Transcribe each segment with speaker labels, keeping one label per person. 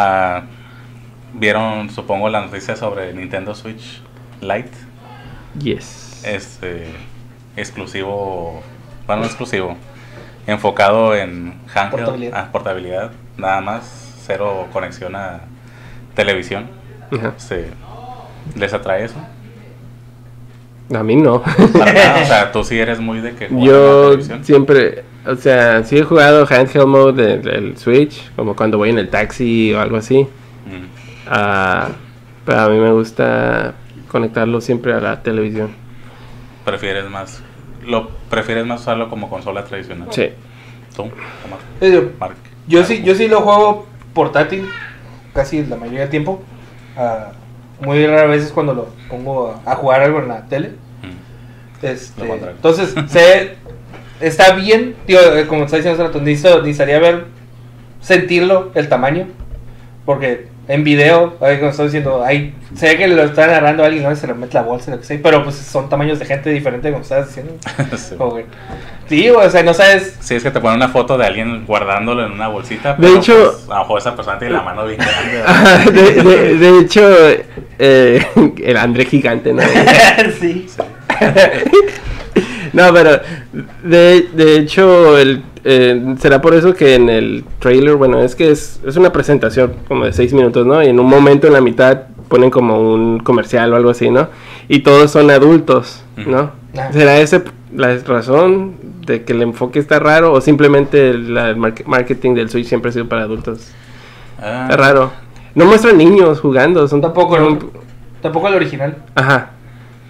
Speaker 1: ah, Vieron, supongo, la noticia sobre Nintendo Switch Lite.
Speaker 2: Yes.
Speaker 1: Este. Exclusivo. Bueno, no exclusivo. Enfocado en handheld,
Speaker 3: Portabilidad.
Speaker 1: ah, portabilidad. Nada más. Cero conexión a televisión.
Speaker 2: Ajá.
Speaker 1: Este, ¿Les atrae eso?
Speaker 2: A mí no.
Speaker 1: Para nada, o sea, tú sí eres muy de que
Speaker 2: Yo
Speaker 1: televisión.
Speaker 2: siempre, o sea, sí he jugado handheld mode del, del Switch, como cuando voy en el taxi o algo así.
Speaker 1: Mm.
Speaker 2: Ah, pero a mí me gusta conectarlo siempre a la televisión.
Speaker 1: prefieres más lo prefieres más usarlo como consola tradicional
Speaker 2: Sí.
Speaker 1: tú Omar?
Speaker 3: Eh, yo-
Speaker 1: Mark.
Speaker 3: Yo sí, yo sí lo juego portátil casi la mayoría del tiempo. Ah, muy raras veces cuando lo pongo a, a jugar algo en la tele.
Speaker 1: Mm.
Speaker 3: Este, entonces, se, está bien, tío, eh, como está diciendo hace rato, necesito- necesitaría ver, sentirlo, el tamaño. Porque en video, ahí como estoy diciendo, ahí, se ve que lo está agarrando a alguien, ¿no? Y se le mete la bolsa, lo que sea. Pero pues son tamaños de gente diferente, como estabas diciendo.
Speaker 1: Sí.
Speaker 3: Como sí, o sea, no sabes
Speaker 1: Sí, es que te ponen una foto de alguien guardándolo en una bolsita.
Speaker 2: De
Speaker 1: pero,
Speaker 2: hecho-
Speaker 1: pues, a lo mejor esa persona tiene la mano bien grande.
Speaker 2: de, de- de hecho, eh, el André gigante, ¿no?
Speaker 3: sí.
Speaker 1: Sí.
Speaker 2: No, pero de, de hecho, el, eh, será por eso que en el trailer, bueno, es que es, es una presentación como de seis minutos, ¿no? Y en un momento en la mitad ponen como un comercial o algo así, ¿no? Y todos son adultos, ¿no?
Speaker 3: Ah.
Speaker 2: ¿Será esa la razón de que el enfoque está raro o simplemente la- el mark- marketing del Switch siempre ha sido para adultos?
Speaker 1: Ah,
Speaker 2: Está raro. No muestran niños jugando, son
Speaker 3: Tampoco,
Speaker 2: son-
Speaker 3: el- tampoco el original.
Speaker 2: Ajá.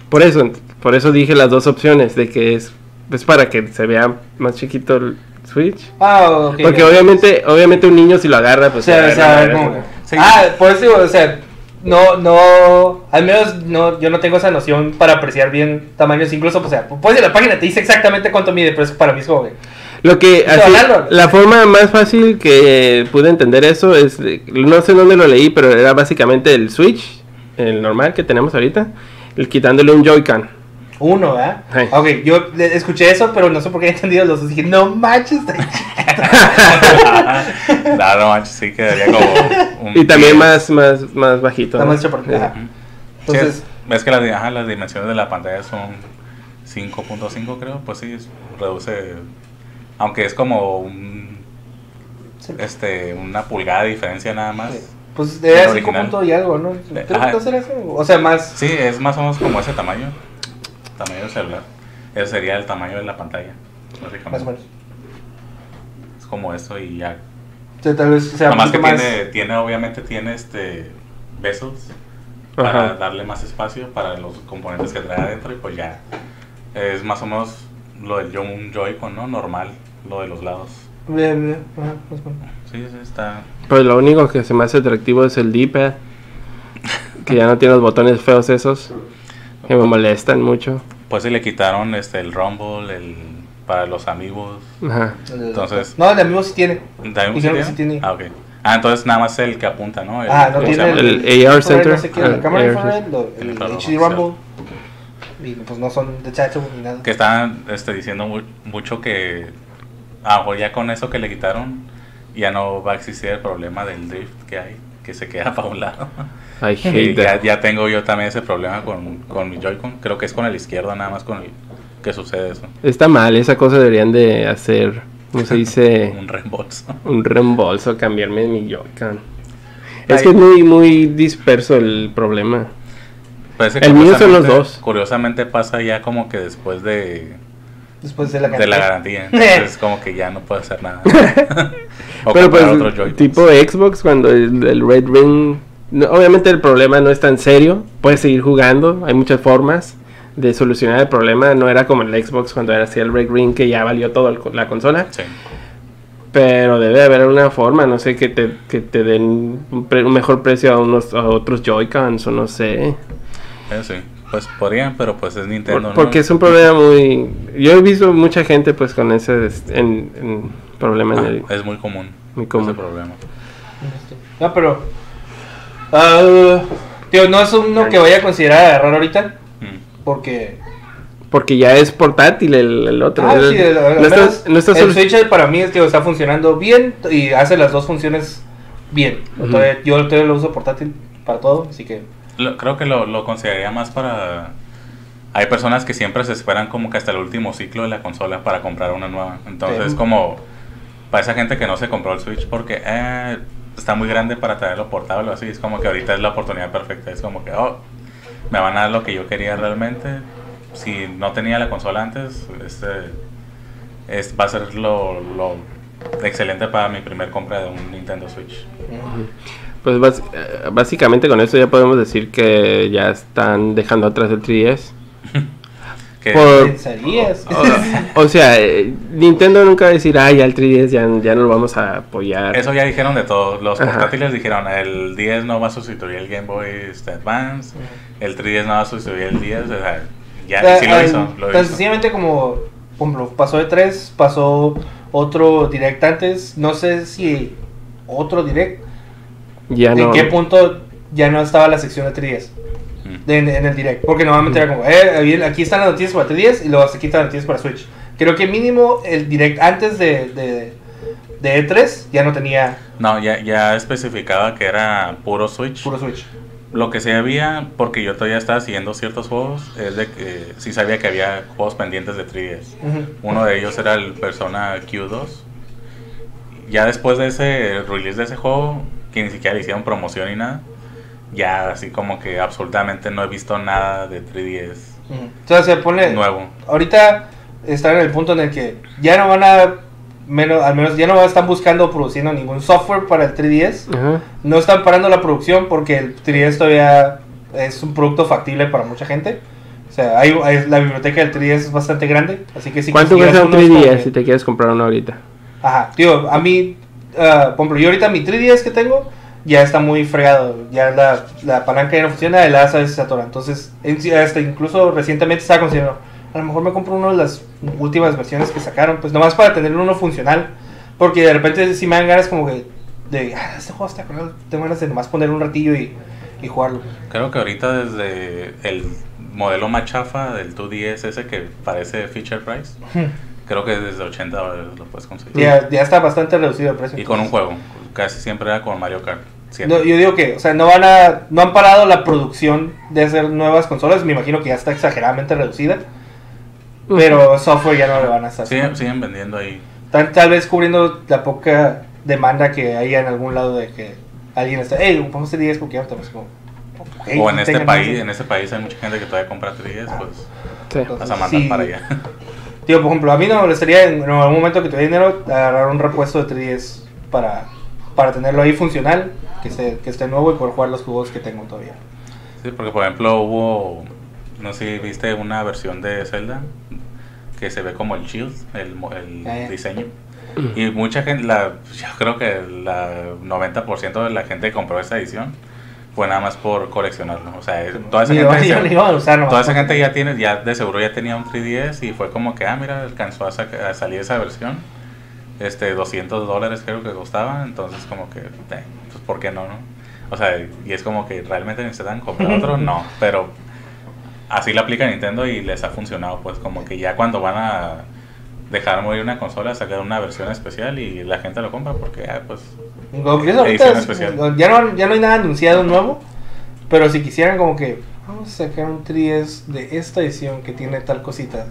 Speaker 2: Por eso, por eso dije las dos opciones de que es, es para que se vea más chiquito el Switch.
Speaker 3: Ah.
Speaker 2: Porque obviamente, obviamente un niño si lo agarra, pues se
Speaker 3: o sea,
Speaker 1: Sí.
Speaker 3: Ah, por eso digo, o sea, no, no, al menos no, yo no tengo esa noción para apreciar bien tamaños, incluso, o sea, pues en la página te dice exactamente cuánto mide, pero es para mí es que,
Speaker 2: Lo que
Speaker 3: Eso,
Speaker 2: así, la forma más fácil que pude entender eso es, de- no sé dónde lo leí, pero era básicamente el Switch, el normal que tenemos ahorita, el quitándole un Joy-Con.
Speaker 3: Uno, ¿verdad?
Speaker 2: Sí.
Speaker 3: Ok, yo escuché eso, pero no sé por qué he entendido los dos, dije, no manches, está chiquito.
Speaker 1: no, no manches, sí quedaría como. un
Speaker 2: Y también más, más, más bajito.
Speaker 3: Está
Speaker 2: ¿no?
Speaker 3: más
Speaker 2: Sí.
Speaker 3: Entonces-
Speaker 1: Sí, es- ves que las, di- ajá, las dimensiones de la pantalla son 5.5, creo. Pues sí, reduce. Aunque es como un,
Speaker 3: Sí.
Speaker 1: este, una pulgada de diferencia nada más.
Speaker 3: Sí. Pues 5
Speaker 1: original.
Speaker 3: puntos y algo, ¿no? Creo que no será eso, o sea, más,
Speaker 1: Sí, es más o menos como ese tamaño. Tamaño del celular. Ese sería el tamaño de la pantalla. Básicamente.
Speaker 3: más o menos.
Speaker 1: Es como eso y ya.
Speaker 3: O sea, tal vez sea
Speaker 1: Nomás que
Speaker 3: más...
Speaker 1: tiene, tiene, obviamente tiene este besos para
Speaker 2: Ajá.
Speaker 1: darle más espacio para los componentes que trae adentro y pues ya es más o menos lo del un Joy-Con, ¿no? Normal, lo de los lados.
Speaker 3: Bien, bien, ajá, más.
Speaker 1: Sí, sí, está...
Speaker 2: Pues lo único que se me hace atractivo es el D-pad. Que ya no tiene los botones feos esos. Que me molestan mucho.
Speaker 1: Pues sí le quitaron este el Rumble, el para los amigos.
Speaker 2: Ajá.
Speaker 1: Entonces-
Speaker 3: No, el de amigos sí tiene.
Speaker 1: ¿También
Speaker 3: Dijeron que sí tiene.
Speaker 1: Ah, ok. Ah, entonces nada más el que apunta, ¿no? El-
Speaker 3: Ah, no
Speaker 1: ¿cómo se
Speaker 3: tiene
Speaker 1: llama?
Speaker 2: El AR
Speaker 3: infrared,
Speaker 2: center.
Speaker 3: No sé qué, la
Speaker 2: Ah,
Speaker 3: cámara
Speaker 2: AR
Speaker 1: El
Speaker 3: el HD Rumble. Y pues no son de chacho ni nada.
Speaker 1: Que estaban este, diciendo mu- mucho que a lo mejor ya con eso que le quitaron ya no va a existir el problema del drift que hay, que se queda para un lado.
Speaker 2: I hate
Speaker 1: ya,
Speaker 2: that.
Speaker 1: ya tengo yo también ese problema con, con mi Joy-Con. Creo que es con el izquierdo nada más con el que sucede eso.
Speaker 2: Está mal, esa cosa deberían de hacer, ¿cómo se dice?
Speaker 1: Un reembolso.
Speaker 2: Un reembolso, cambiarme mi Joy-Con. Es que es muy, muy disperso el problema.
Speaker 1: Parece
Speaker 2: El mío son los dos.
Speaker 1: Curiosamente pasa ya como que después de,
Speaker 3: Después de la
Speaker 1: de la garantía. Entonces como que ya no puede hacer nada. o
Speaker 2: Pero
Speaker 1: comprar
Speaker 2: pues,
Speaker 1: otro Joy-Con.
Speaker 2: tipo Xbox, cuando el, el Red Ring. No, obviamente el problema no es tan serio. Puedes seguir jugando. Hay muchas formas de solucionar el problema. No era como el Xbox cuando era así el Red Ring que ya valió toda la consola.
Speaker 1: Sí.
Speaker 2: Pero debe haber una forma, no sé, que te, que te den un, pre- un mejor precio a unos a otros Joy-Cons o no sé.
Speaker 1: Eso sí. Pues podrían, pero pues es Nintendo,
Speaker 2: Por-
Speaker 1: ¿no?
Speaker 2: porque es un problema muy... Yo he visto mucha gente pues con ese en, en problema en
Speaker 1: Ah,
Speaker 2: el...
Speaker 1: es muy común.
Speaker 2: Muy común.
Speaker 1: Ese problema.
Speaker 3: No, pero. Ah, tío, no es uno que vaya a considerar agarrar ahorita.
Speaker 1: Mm.
Speaker 3: Porque.
Speaker 2: Porque ya es portátil el, el otro.
Speaker 3: Ah,
Speaker 2: El-
Speaker 3: sí, el, al
Speaker 2: no
Speaker 3: menos
Speaker 2: estás- no estás
Speaker 3: el
Speaker 2: sol-
Speaker 3: Switch para mí tío, está funcionando bien y hace las dos funciones bien. Todavía- yo todavía lo uso portátil para todo, así que...
Speaker 1: Lo- creo que lo, lo consideraría más para... Hay personas que siempre se esperan como que hasta el último ciclo de la consola para comprar una nueva. Entonces
Speaker 3: Sí.
Speaker 1: como para esa gente que no se compró el Switch porque eh, está muy grande para traerlo portable así, es como que ahorita es la oportunidad perfecta. Es como que, oh, me van a dar lo que yo quería realmente. Si no tenía la consola antes, este, es, va a ser lo, excelente para mi primer compra de un Nintendo Switch.
Speaker 2: Pues eh, básicamente con esto ya podemos decir que ya están dejando atrás el 3DS.
Speaker 1: Que,
Speaker 2: Por-
Speaker 3: ¿Pensarías?
Speaker 2: O sea, eh, Nintendo nunca va a decir, ay, ya el 3DS ya, ya no lo vamos a apoyar.
Speaker 1: Eso ya dijeron de todo. Los
Speaker 2: Ajá.
Speaker 1: portátiles dijeron, el 10 no va a sustituir el Game Boy este, Advance, el 3DS no va a sustituir el 10, o sea, ya
Speaker 3: O sea,
Speaker 1: sí lo
Speaker 3: al-
Speaker 1: hizo. Lo
Speaker 3: tan
Speaker 1: hizo.
Speaker 3: sencillamente como, por ejemplo, pasó de 3, pasó otro direct antes, no sé si otro direct,
Speaker 2: ya
Speaker 3: en
Speaker 2: no.
Speaker 3: qué punto ya no estaba la sección de 3DS
Speaker 1: Mm.
Speaker 3: de- en, en el direct, porque normalmente era como, eh, aquí están las noticias para 3DS y luego aquí están las noticias para Switch. Creo que mínimo el direct antes de, de, de E3 ya no tenía
Speaker 1: No, ya, ya especificaba que era puro Switch.
Speaker 3: puro Switch.
Speaker 1: Lo que sí había, porque yo todavía estaba siguiendo ciertos juegos, es de que sí sabía que había juegos pendientes de 3DS.
Speaker 3: Ujú.
Speaker 1: Uno de ellos era el Persona Q2. Ya después de ese release de ese juego, que ni siquiera le hicieron promoción ni nada, ya así como que absolutamente no he visto nada de 3DS
Speaker 3: Ujú. Entonces se pone...
Speaker 1: nuevo.
Speaker 3: ahorita están en el punto en el que ya no van a menos al menos ya no están buscando o produciendo ningún software para el 3DS
Speaker 2: Ajá.
Speaker 3: no están parando la producción porque el 3DS todavía es un producto factible para mucha gente o sea hay, hay- la biblioteca del 3DS es bastante grande así que si
Speaker 2: ¿Cuánto cuesta un
Speaker 3: uno es como
Speaker 2: 3DS
Speaker 3: que-
Speaker 2: si te quieres comprar uno ahorita?
Speaker 3: ajá tío a mí ah, por ejemplo yo ahorita mi 3DS que tengo ya está muy fregado ya la, la palanca ya no funciona el asa se atora entonces hasta incluso recientemente estaba considerando a lo mejor me compro uno de las últimas versiones que sacaron, pues nomás para tener uno funcional. Porque de repente sí me dan ganas como que de, ah, este juego está cruel, tengo ganas de nomás poner un ratillo y, y jugarlo.
Speaker 1: Creo que ahorita desde el modelo más chafa del 2DS ese que parece Feature Price, creo que desde 80 dólares lo puedes conseguir.
Speaker 3: ya, ya está bastante reducido el precio.
Speaker 1: Y con un juego, casi siempre era con Mario Kart.
Speaker 3: No, yo digo que, o sea, no van a, no han parado la producción de hacer nuevas consolas, me imagino que ya está exageradamente reducida, pero software ya no le van a estar.
Speaker 1: Siguen, siguen vendiendo ahí.
Speaker 3: Están tal vez cubriendo la poca demanda que hay en algún lado de que alguien está, hey, ocupamos este 10 porque ya estamos como...
Speaker 1: o en este país,
Speaker 3: ese".
Speaker 1: en este país hay mucha gente que todavía compra 3DS, pues
Speaker 2: Sí.
Speaker 3: Entonces,
Speaker 1: a mandar
Speaker 3: sí.
Speaker 1: para allá.
Speaker 3: Tío, por ejemplo, a mí no me molestaría en, en algún momento que tuviera dinero agarrar un repuesto de 3DS para, para tenerlo ahí funcional, que esté, que esté nuevo y poder jugar los juegos que tengo todavía.
Speaker 1: Sí, porque por ejemplo hubo, no sé si viste una versión de Zelda que se ve como el shield, el, el
Speaker 3: Ah,
Speaker 1: diseño. Y mucha gente, la, yo creo que la 90% de la gente que compró esa edición fue nada más por coleccionarlo. O sea, toda esa gente,
Speaker 3: nomás
Speaker 1: toda esa gente ya tiene, ya de seguro ya tenía un 3DS y fue como que, ah, mira, alcanzó a, a salir esa versión. Este, 200 dólares creo que costaba, entonces como que, eh, pues ¿por qué no, no? O sea, y es como que realmente necesitan comprar otro, no, pero así lo aplica Nintendo y les ha funcionado, pues como que ya cuando van a dejar morir una consola, sacar una versión especial y la gente lo compra porque, ah, pues,
Speaker 3: Como que eso ahorita
Speaker 1: Edición
Speaker 3: es-
Speaker 1: especial.
Speaker 3: ya, no, ya no hay nada anunciado nuevo, pero si quisieran como que vamos a sacar un 3DS de esta edición que tiene tal cosita,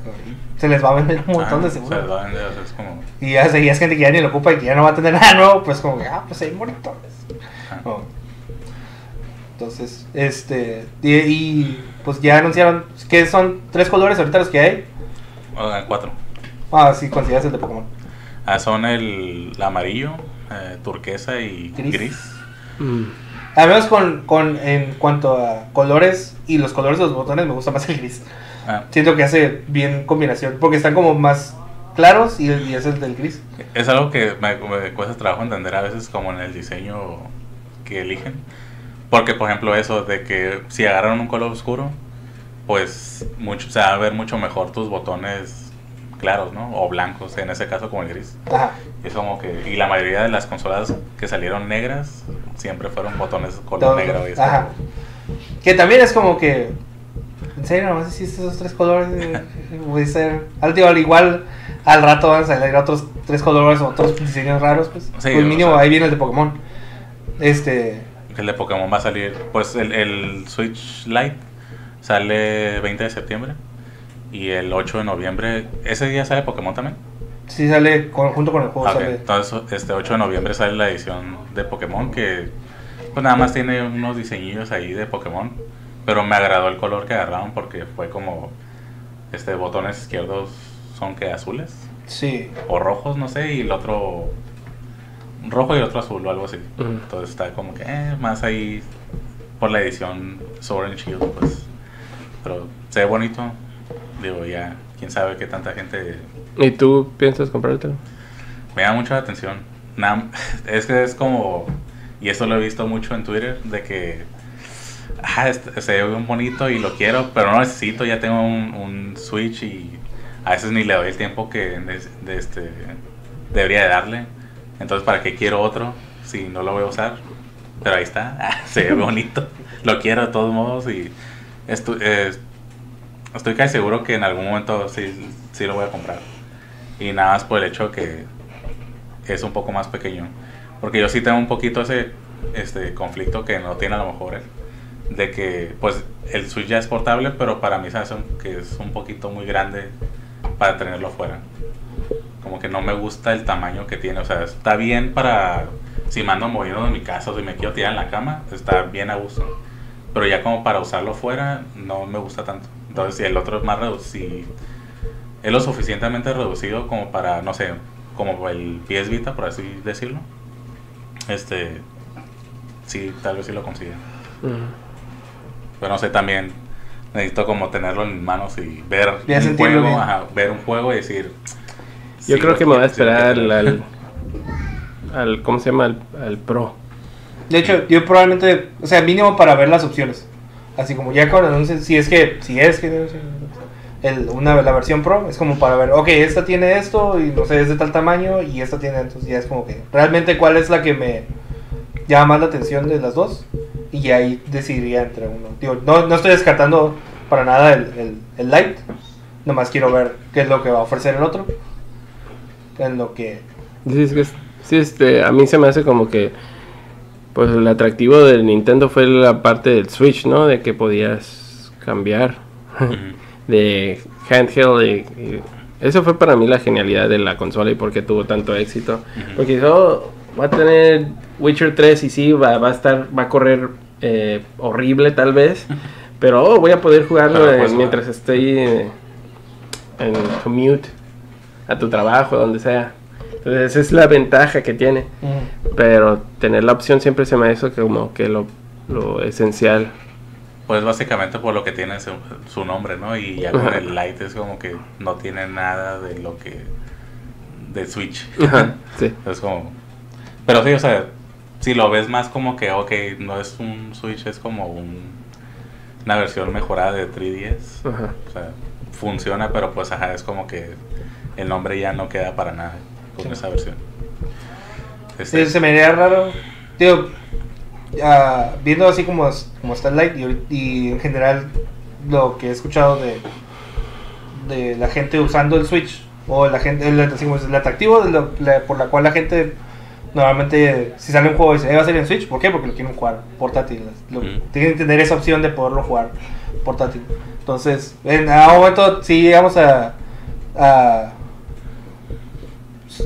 Speaker 3: se les va a vender un montón
Speaker 1: ah,
Speaker 3: de
Speaker 1: se les
Speaker 3: seguro.
Speaker 1: va a vender, o sea, es como,
Speaker 3: Y ya, y es gente que ya ni lo ocupa y que ya no va a tener nada nuevo, pues como que, ah, pues hay monitores.
Speaker 1: ah.
Speaker 3: Entonces, este, y, y, pues ya anunciaron que son tres colores ahorita los que hay.
Speaker 1: Cuatro.
Speaker 3: Ah, sí, consideras el de Pokémon.
Speaker 1: Ah, son el, el amarillo, eh, turquesa y
Speaker 3: Gris.
Speaker 1: gris.
Speaker 2: Mm.
Speaker 3: Al menos con, con, en cuanto a colores y los colores de los botones, me gusta más el gris.
Speaker 1: Ah,
Speaker 3: Siento que hace bien combinación, porque están como más claros y, y es el del gris.
Speaker 1: Es algo que me, me cuesta trabajo entender a veces como en el diseño que eligen. Porque, por ejemplo, eso de que si agarran un color oscuro, pues mucho, se va a ver mucho mejor tus botones claros, ¿no? O blancos, en ese caso como el gris.
Speaker 3: Ajá.
Speaker 1: Y es como que, y la mayoría de las consolas que salieron negras siempre fueron botones color negro. y
Speaker 3: Ajá.
Speaker 1: como-
Speaker 3: Que también es como que ¿En serio? ¿Nomás hiciste esos tres colores? A ser... Al, tío, al igual, al rato van a salir otros tres colores, otros diseños raros, pues.
Speaker 1: Sí,
Speaker 3: pues
Speaker 1: o
Speaker 3: mínimo,
Speaker 1: sea-
Speaker 3: ahí viene el de Pokémon. Este...
Speaker 1: El de Pokémon va a salir, pues el, el Switch Lite sale 20 de septiembre y el 8 de noviembre, ese día sale Pokémon también.
Speaker 3: Sí sale con- junto con el juego,
Speaker 1: Ah, ok.
Speaker 3: sale...
Speaker 1: Entonces, este 8 de noviembre sale la edición de Pokémon que pues nada más tiene unos diseñillos ahí de Pokémon, pero me agradó el color que agarraron porque fue como este botones izquierdos son que azules
Speaker 3: Sí.
Speaker 1: o rojos, no sé, y el otro rojo y el otro azul o algo así. Entonces está como que eh, más ahí por la edición Sword and Shield, pues. Pero se ve bonito. Digo, ya, quién sabe qué tanta gente
Speaker 2: ¿Y tú piensas comprártelo?
Speaker 1: me da mucho la atención. Nada- es que es como, y esto lo he visto mucho en Twitter, de que ah, este- se ve bien bonito y lo quiero, pero no necesito, ya tengo un, un Switch y a veces ni le doy el tiempo que de, de este, debería de darle. Entonces, ¿para qué quiero otro si no lo voy a usar? Pero ahí está, ah, se ve bonito, lo quiero de todos modos y estu- eh, estoy casi seguro que en algún momento sí, sí lo voy a comprar. Y nada más por el hecho que es un poco más pequeño. Porque yo sí tengo un poquito ese este conflicto que no tiene a lo mejor él. De que pues el Switch ya es portable, pero para mí se hace que es un poquito muy grande para tenerlo fuera. Como que no me gusta el tamaño que tiene. O sea, está bien para si me ando moviendo de mi casa o si me quiero tirar en la cama, está bien a gusto. Pero ya como para usarlo fuera, no me gusta tanto. Entonces, si el otro es más reducido, es lo suficientemente reducido como para, no sé, como el PS Vita, por así decirlo. Este, sí, tal vez sí lo consiga.
Speaker 2: Ujú.
Speaker 1: Pero no sé, también necesito como tenerlo en mis manos y ver
Speaker 3: Ya
Speaker 1: un juego, ajá, ver un juego y decir.
Speaker 2: Yo
Speaker 1: sí,
Speaker 2: creo que me voy a esperar
Speaker 1: quiero.
Speaker 2: al, al. ¿Cómo se llama? Al, al Pro.
Speaker 3: De hecho, yo probablemente, o sea, mínimo para ver las opciones. Así como ya cuando anuncien, si es que, si es que el, una, la versión Pro, es como para ver, ok, esta tiene esto y no sé, es de tal tamaño y esta tiene, entonces ya es como que, realmente cuál es la que me llama más la atención de las dos y ahí decidiría entre uno. No, no estoy descartando para nada el, el, el nomás quiero ver qué es lo que va a ofrecer el otro. En lo que
Speaker 2: Sí, sí, este, a mí se me hace como que pues el atractivo del Nintendo fue la parte del Switch, ¿no? De que podías cambiar de handheld y, y eso fue para mí la genialidad de la consola y por qué tuvo tanto éxito. Porque yo va a tener Witcher 3 y sí, va, va a estar, va a correr eh, horrible tal vez, pero oh, voy a poder jugarlo eh, mientras estoy eh, en commute a tu trabajo, donde sea. Entonces esa es la ventaja que tiene. Pero tener la opción siempre se me hizo como que lo, lo esencial.
Speaker 1: Pues básicamente por lo que tiene su, su nombre, ¿no? Y ya con el Lite es como que no tiene nada de lo que. de Switch.
Speaker 2: Ajá, sí.
Speaker 1: Es como. Pero sí, o sea, si lo ves más como que, ok, no es un Switch, es como un, una versión mejorada de 3DS.
Speaker 2: Ajá.
Speaker 1: O sea, funciona, pero pues ajá, es como que el nombre ya no queda para nada con
Speaker 3: Sí.
Speaker 1: esa versión. Este,
Speaker 3: Sí, se me haría raro. Ah, viendo así como, como está el Lite y, en general lo que he escuchado de, de la gente usando el Switch o la gente, el, así como es el atractivo de lo- la- por la cual la gente normalmente si sale un juego dice, "Eh, va a salir en Switch, ¿por qué? Porque lo quieren jugar portátil. Lo-
Speaker 1: Mm.
Speaker 3: Tienen que tener esa opción de poderlo jugar portátil. Entonces, en a un momento si llegamos a, a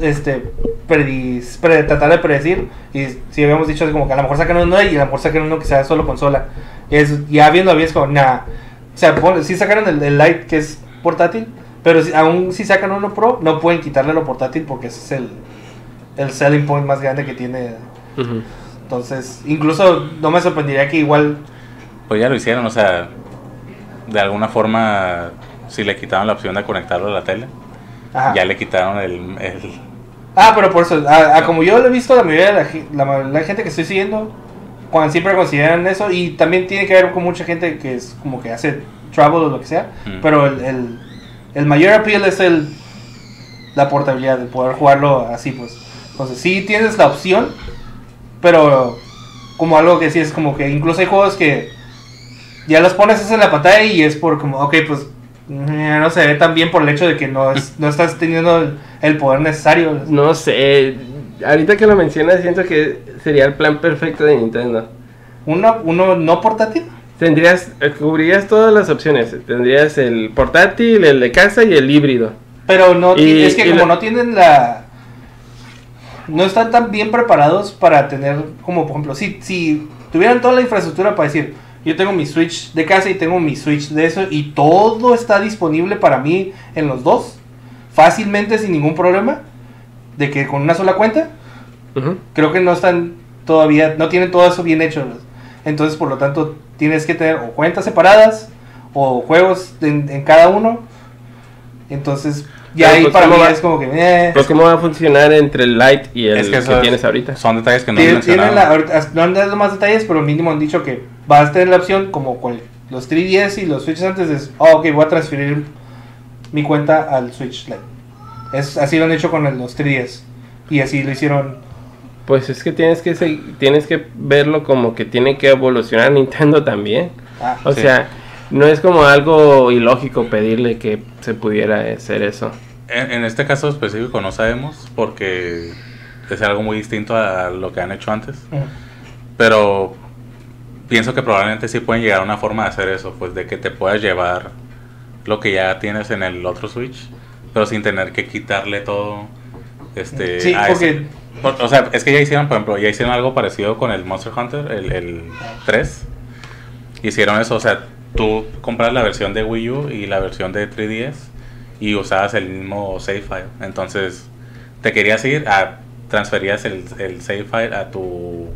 Speaker 3: este predis- pre- tratar de predecir y si habíamos dicho como que a lo mejor sacan uno y a lo mejor sacan uno que sea solo consola es ya viendo bien es como nah o sea pon- sí sacaron el, el Lite que es portátil pero si- aún si sacan uno pro no pueden quitarle lo portátil porque ese es el el selling point más grande que tiene
Speaker 2: Ujú.
Speaker 3: entonces incluso no me sorprendería que igual
Speaker 1: Pues ya lo hicieron, o sea, de alguna forma, si le quitaron la opción de conectarlo a la tele,
Speaker 3: ajá.
Speaker 1: ya le quitaron el, el-
Speaker 3: Ah, pero por eso, a- a como yo lo he visto, la mayoría de la, la, la gente que estoy siguiendo, cuando siempre consideran eso, y también tiene que ver con mucha gente que es como que hace travel o lo que sea,
Speaker 1: Mm.
Speaker 3: pero el, el, el mayor appeal es el la portabilidad, de poder jugarlo así, pues. Entonces, sí tienes la opción, pero como algo que sí es como que incluso hay juegos que ya los pones en la pantalla y es por como, ok, pues mm, no se ve tan bien por el hecho de que no, es- no estás teniendo el, el poder necesario.
Speaker 2: No sé, ahorita que lo mencionas siento que sería el plan perfecto de Nintendo.
Speaker 3: Uno, uno no portátil.
Speaker 2: Tendrías, cubrirías todas las opciones. Tendrías el portátil, el de casa y el híbrido.
Speaker 3: Pero no,
Speaker 2: Y-
Speaker 3: es que como no tienen la... No están tan bien preparados para tener, como por ejemplo, si, si tuvieran toda la infraestructura para decir, yo tengo mi Switch de casa y tengo mi Switch de eso y todo está disponible para mí en los dos, fácilmente sin ningún problema, de que con una sola cuenta, creo que no están todavía, no tienen todo eso bien hecho. Entonces, por lo tanto, tienes que tener o cuentas separadas o juegos en, en cada uno. Entonces, ya ahí
Speaker 2: pues,
Speaker 3: para mí
Speaker 2: ¿cómo va?
Speaker 3: es como que... eh,
Speaker 2: Pero ¿cómo va a funcionar entre el Lite y el
Speaker 1: Es que
Speaker 2: que, tienes ahorita?
Speaker 1: Son detalles que no han mencionado.
Speaker 3: la, ahorita- no han dado más detalles, pero mínimo han dicho que vas a tener la opción como con los 3DS y los Switches antes es, oh, ok, voy a transferir mi cuenta al Switch Lite. Es, así lo han hecho con el- los 3DS. Y así lo hicieron
Speaker 2: Pues es que tienes que tienes que verlo como que tiene que evolucionar Nintendo también.
Speaker 3: Ah,
Speaker 2: O
Speaker 1: Sí.
Speaker 2: sea, no es como algo ilógico pedirle que se pudiera hacer eso.
Speaker 1: En, en este caso específico no sabemos porque es algo muy distinto a lo que han hecho antes. Pero pienso que probablemente sí pueden llegar a una forma de hacer eso, pues de que te puedas llevar lo que ya tienes en el otro Switch, pero sin tener que quitarle todo. Este,
Speaker 3: Sí,
Speaker 1: a
Speaker 3: porque-
Speaker 1: ese. O sea, es que ya hicieron, por ejemplo, ya hicieron algo parecido con el Monster Hunter, el, el 3. Hicieron eso, o sea, tú compras la versión de Wii U y la versión de 3DS y usabas el mismo save file. Entonces, te querías ir a transferías el, el save file a tu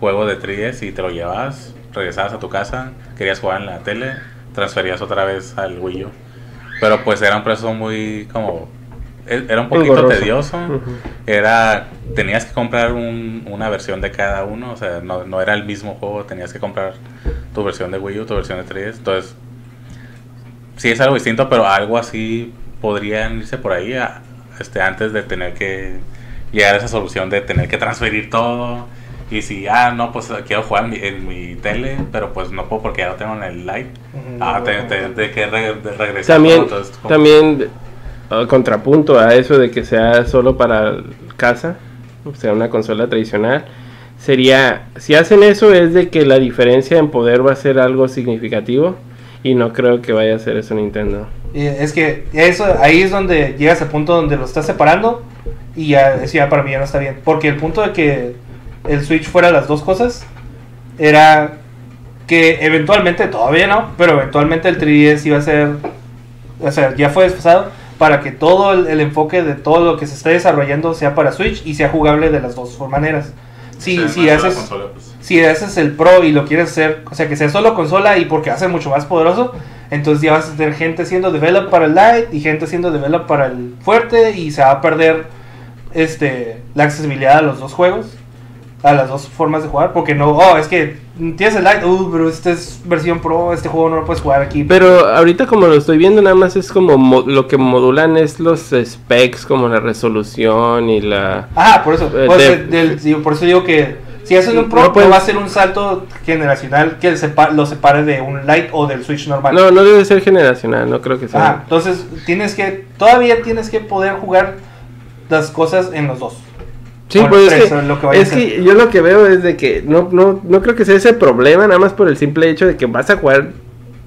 Speaker 1: juego de 3DS y te lo llevabas, regresabas a tu casa, querías jugar en la tele, transferías otra vez al Wii U. Pero pues era un proceso muy como e- era un poquito tedioso. Era tenías que comprar un- una versión de cada uno, o sea, no, no era el mismo juego, tenías que comprar tu versión de Wii U, tu versión de 3DS. Entonces, sí es algo distinto, pero algo así podrían irse por ahí a- este, antes de tener que llegar a esa solución de tener que transferir todo. Y si, ah, no, pues quiero jugar en mi, en mi tele, pero pues no puedo porque ya lo tengo en el live. Ah, te, te- de que re- de regresar.
Speaker 2: También,
Speaker 1: entonces,
Speaker 2: también uh, contrapunto a eso de que sea solo para casa, o sea, una consola tradicional, sería, si hacen eso es de que la diferencia en poder va a ser algo significativo y no creo que vaya a ser eso Nintendo.
Speaker 3: Y es que eso ahí es donde llegas al punto donde lo estás separando y ya, eso ya para mí ya no está bien. Porque el punto de que el Switch fuera las dos cosas era que eventualmente, todavía no, pero eventualmente el 3DS iba a ser, o sea, ya fue desfasado para que todo el, el enfoque de todo lo que se esté desarrollando sea para Switch y sea jugable de las dos maneras. Si,
Speaker 1: sea,
Speaker 3: si haces
Speaker 1: consola, pues.
Speaker 3: si haces el pro y lo quieres hacer, o sea, que sea solo consola y porque ser mucho más poderoso, entonces ya vas a tener gente siendo develop para el light y gente siendo develop para el fuerte y se va a perder este la accesibilidad a los dos juegos, a las dos formas de jugar, porque no, oh, es que tienes el light, uh, pero esta es versión pro, este juego no lo puedes jugar aquí.
Speaker 2: Pero ahorita como lo estoy viendo nada más es como mo- lo que modulan es los specs como la resolución y la...
Speaker 3: Ah, por eso,
Speaker 2: Eh,
Speaker 3: por, eso
Speaker 2: de-
Speaker 3: del- digo, por eso digo que si haces un pro,
Speaker 2: No
Speaker 3: va a ser un salto generacional que sepa- lo separe de un light o del Switch normal.
Speaker 2: No, no debe ser generacional, no creo que sea.
Speaker 3: Ah, entonces tienes que, todavía tienes que poder jugar las cosas en los dos.
Speaker 2: Sí, pues
Speaker 3: el
Speaker 2: es, que,
Speaker 3: lo que
Speaker 2: es que yo lo que veo es de que no, no, no creo que sea ese problema, nada más por el simple hecho de que vas a jugar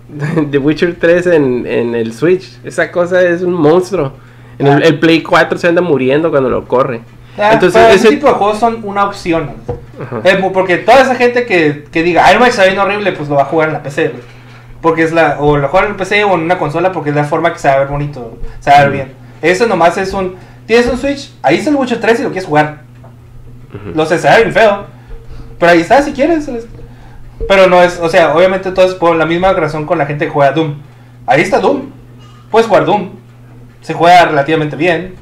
Speaker 2: The Witcher 3 en, en el Switch. Esa cosa es un monstruo. En el,
Speaker 3: Ah.
Speaker 2: el Play 4 se anda muriendo cuando lo corre.
Speaker 3: Ah,
Speaker 2: Entonces,
Speaker 3: ese
Speaker 2: ese-
Speaker 3: tipo de juegos son una opción. Eh, porque toda esa gente que, que diga, Iron Man está bien horrible, pues lo va a jugar en la PC. güey. Porque es la, o lo juega en la PC o en una consola porque es la forma que se va a ver bonito, se va a ver
Speaker 2: Ujú.
Speaker 3: bien. Eso nomás es un, tienes un Switch, ahí está el Witcher 3 y lo quieres jugar.
Speaker 2: Ujú.
Speaker 3: Lo sé, se ve bien feo. Pero ahí está si quieres. es- Pero no es, o sea, obviamente todo es por la misma razón con la gente que juega Doom. Ahí está Doom. Puedes jugar Doom. Se juega relativamente bien.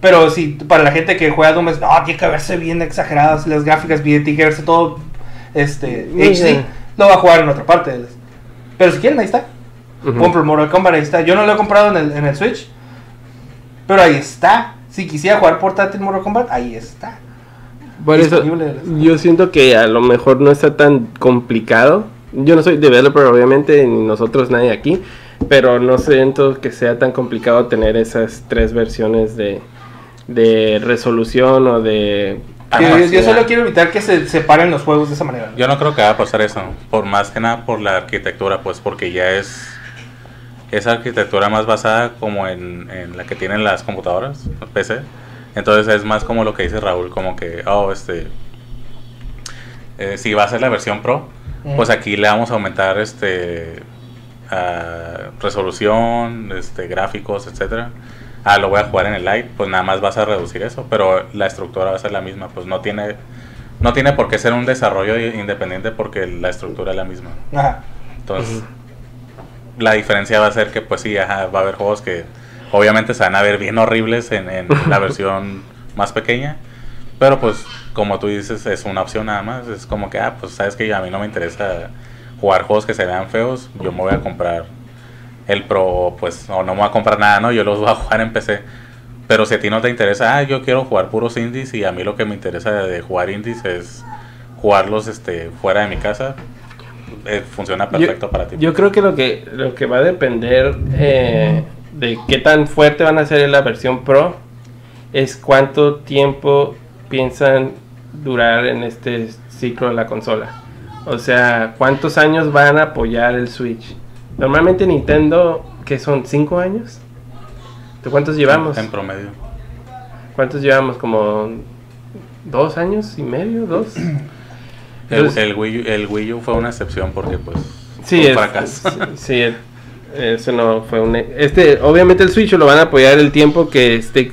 Speaker 3: Pero si para la gente que juega Doom es, no, tiene que verse bien exageradas las gráficas, bien, tiene que verse todo este, HD, lo va a jugar en otra parte. Pero si quieren, ahí está. Compro Mortal Kombat, ahí está. Yo no lo he comprado en el, en el Switch. Pero ahí está. Si quisiera jugar portátil Mortal Kombat, ahí está.
Speaker 2: Por eso, yo siento que a lo mejor no está tan complicado yo no soy developer obviamente, ni nosotros nadie aquí, pero no siento que sea tan complicado tener esas tres versiones de, de resolución o de...
Speaker 3: Yo, solo quiero evitar que se separen los juegos de esa manera.
Speaker 1: Yo no creo que va a pasar eso, por más que nada por la arquitectura, pues porque ya es esa arquitectura más basada como en, en la que tienen las computadoras, PC. Entonces es más como lo que dice Raúl, como que, oh, este, eh, si va a ser la versión Pro, pues aquí le vamos a aumentar este ah, resolución, este gráficos, etcétera. Ah, lo voy a jugar en el Lite, pues nada más vas a reducir eso, pero la estructura va a ser la misma, pues no tiene no tiene por qué ser un desarrollo independiente porque la estructura es la misma.
Speaker 3: Ajá.
Speaker 1: Entonces, la diferencia va a ser que pues sí, ajá, va a haber juegos que obviamente se van a ver bien horribles en, en la versión más pequeña, pero pues como tú dices es una opción nada más, es como que, ah, pues sabes que a mí no me interesa jugar juegos que se vean feos, yo me voy a comprar el Pro, pues, o no me voy a comprar nada, ¿no? Yo los voy a jugar en PC. Pero si a ti no te interesa, ah, yo quiero jugar puros indies y a mí lo que me interesa de jugar indies es jugarlos este, fuera de mi casa, eh, funciona perfecto
Speaker 2: yo,
Speaker 1: para ti.
Speaker 2: Yo creo que lo que, lo que va a depender eh, de qué tan fuerte van a ser en la versión Pro es cuánto tiempo piensan durar en este ciclo de la consola. O sea, cuántos años van a apoyar el Switch. Normalmente Nintendo, que son 5 años. ¿De cuántos llevamos?
Speaker 1: En promedio.
Speaker 2: ¿Cuántos llevamos? Como dos años y medio, dos.
Speaker 1: El,
Speaker 2: Entonces-
Speaker 1: el Wii, U, el Wii U fue una excepción porque pues
Speaker 2: Sí,
Speaker 1: fue un
Speaker 2: es-
Speaker 1: fracaso.
Speaker 2: sí, sí, el- eso no fue un... Este, obviamente el Switch lo van a apoyar el tiempo que esté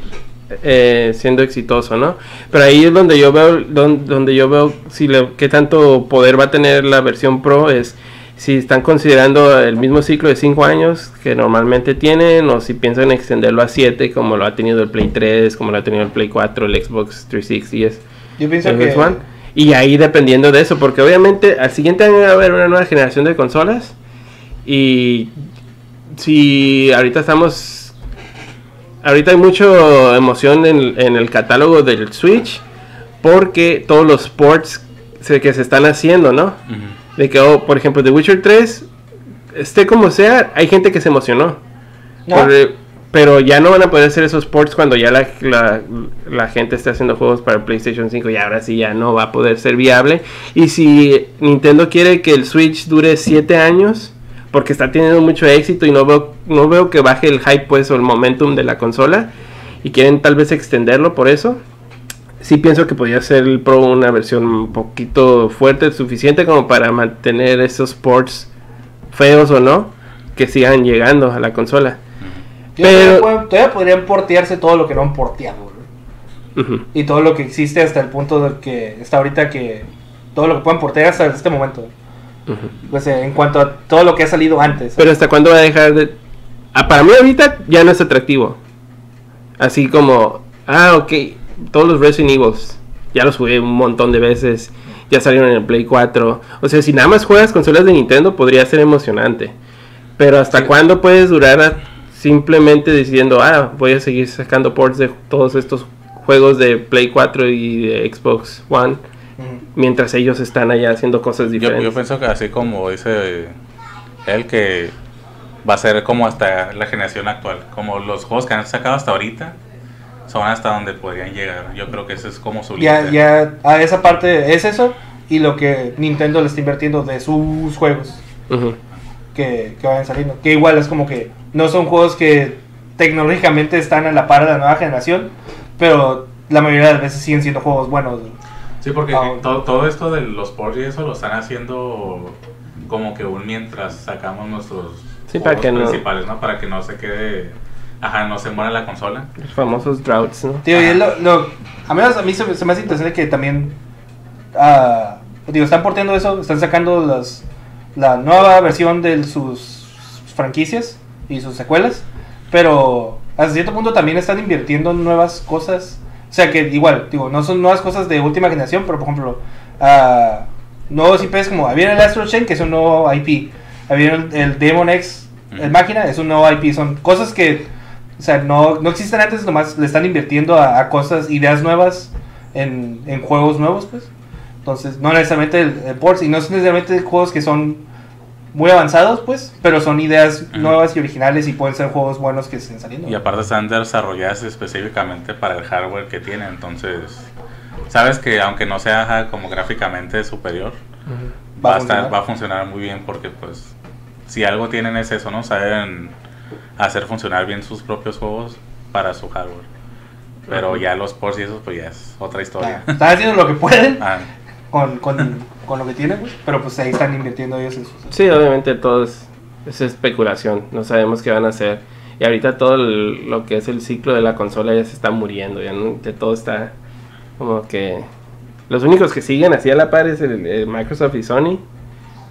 Speaker 2: eh, siendo exitoso, ¿no? Pero ahí es donde yo veo, don- donde, yo veo si le, qué tanto poder va a tener la versión Pro es si están considerando el mismo ciclo de 5 años que normalmente tienen o si piensan extenderlo a 7 como lo ha tenido el Play 3, como lo ha tenido el Play 4, el Xbox 360 y es
Speaker 3: Yo pienso
Speaker 2: el
Speaker 3: que.
Speaker 2: One. Y ahí dependiendo de eso, porque obviamente al siguiente año va a haber una nueva generación de consolas. Y si ahorita estamos. Ahorita hay mucha emoción en, en el catálogo del Switch. Porque todos los ports se- que se están haciendo, ¿no? De que, oh, por ejemplo, The Witcher 3, esté como sea, hay gente que se emocionó.
Speaker 3: No.
Speaker 2: Por- pero ya no van a poder hacer esos ports cuando ya la, la, la gente esté haciendo juegos para PlayStation 5 y ahora sí ya no va a poder ser viable. Y si Nintendo quiere que el Switch dure 7 años, porque está teniendo mucho éxito y no veo, no veo que baje el hype pues o el momentum de la consola y quieren tal vez extenderlo por eso. Sí pienso que podría ser el Pro una versión un poquito fuerte, suficiente como para mantener esos ports feos o no, que sigan llegando a la consola.
Speaker 3: Yo
Speaker 2: Pero-
Speaker 3: todavía, podrían portearse todo lo que no han porteado. Y todo lo que existe hasta el punto de que está ahorita que. Todo lo que puedan portear hasta este momento. Pues, eh, en cuanto a todo lo que ha salido antes.
Speaker 2: Pero hasta cuándo va a dejar de... Ah, para mí ahorita ya no es atractivo. Así como, ah, ok, todos los Resident Evil ya los jugué un montón de veces, ya salieron en el Play 4. O sea, si nada más juegas consolas de Nintendo podría ser emocionante. Pero hasta
Speaker 1: Sí.
Speaker 2: cuándo puedes durar a- simplemente diciendo, ah, voy a seguir sacando ports de todos estos juegos de Play 4 y de Xbox One. Mientras ellos están allá haciendo cosas
Speaker 1: Yo,
Speaker 2: diferentes.
Speaker 1: yo pienso que así como dice él, que va a ser como hasta la generación actual. Como los juegos que han sacado hasta ahorita son hasta donde podrían llegar. Yo creo que ese es como su
Speaker 3: Ya,
Speaker 1: límite.
Speaker 3: ya, a esa parte es eso. Y lo que Nintendo le está invirtiendo de sus juegos
Speaker 2: Ujú.
Speaker 3: que, que vayan saliendo. Que igual es como que no son juegos que tecnológicamente están a la par de la nueva generación. Pero la mayoría de las veces siguen siendo juegos buenos.
Speaker 1: Sí, porque
Speaker 3: Ah,
Speaker 1: todo, todo esto de los ports y eso lo están haciendo como que un mientras sacamos nuestros
Speaker 2: Sí, para
Speaker 1: juegos
Speaker 2: que no-
Speaker 1: principales, ¿no? Para que no se quede, ajá, no se muera la consola.
Speaker 2: Los famosos droughts, ¿no?
Speaker 3: Tío, y lo, lo- a, menos a mí se, me- se me hace interesante que también. ah, digo, están porteando eso, están sacando las, la nueva versión de sus franquicias y sus secuelas. Pero hasta cierto punto también están invirtiendo en nuevas cosas. O sea que igual, digo, no son nuevas cosas de última generación, pero por ejemplo, ah, nuevos IPs como había el Astro Chain, que es un nuevo IP. Había el, el Demon X, el máquina, es un nuevo IP. Son cosas que o sea, no, no existen antes, nomás le están invirtiendo a, a cosas, ideas nuevas en, en juegos nuevos, pues. Entonces, no necesariamente el, el ports y no es necesariamente juegos que son muy avanzados, pues, pero son ideas nuevas y originales y pueden ser juegos buenos que estén saliendo.
Speaker 1: Y aparte están desarrolladas específicamente para el hardware que tiene, entonces sabes que aunque no sea como gráficamente superior,
Speaker 3: Va
Speaker 1: va,
Speaker 3: a
Speaker 1: estar-
Speaker 3: funcionar.
Speaker 1: va a funcionar muy bien porque pues si algo tienen es eso, ¿no? Saben hacer funcionar bien sus propios juegos para su hardware. Pero ya los ports y eso pues ya es otra historia.
Speaker 3: Ah, Están haciendo lo que pueden
Speaker 1: Ah,
Speaker 3: con, con, con lo que tienen, pues, pero pues ahí están invirtiendo ellos en sus...
Speaker 2: Sí, obviamente todo es, es especulación, no sabemos qué van a hacer. Y ahorita todo el- lo que es el ciclo de la consola ya se está muriendo, ya no- todo está como que... Los únicos que siguen así a la par es el, eh, Microsoft y Sony,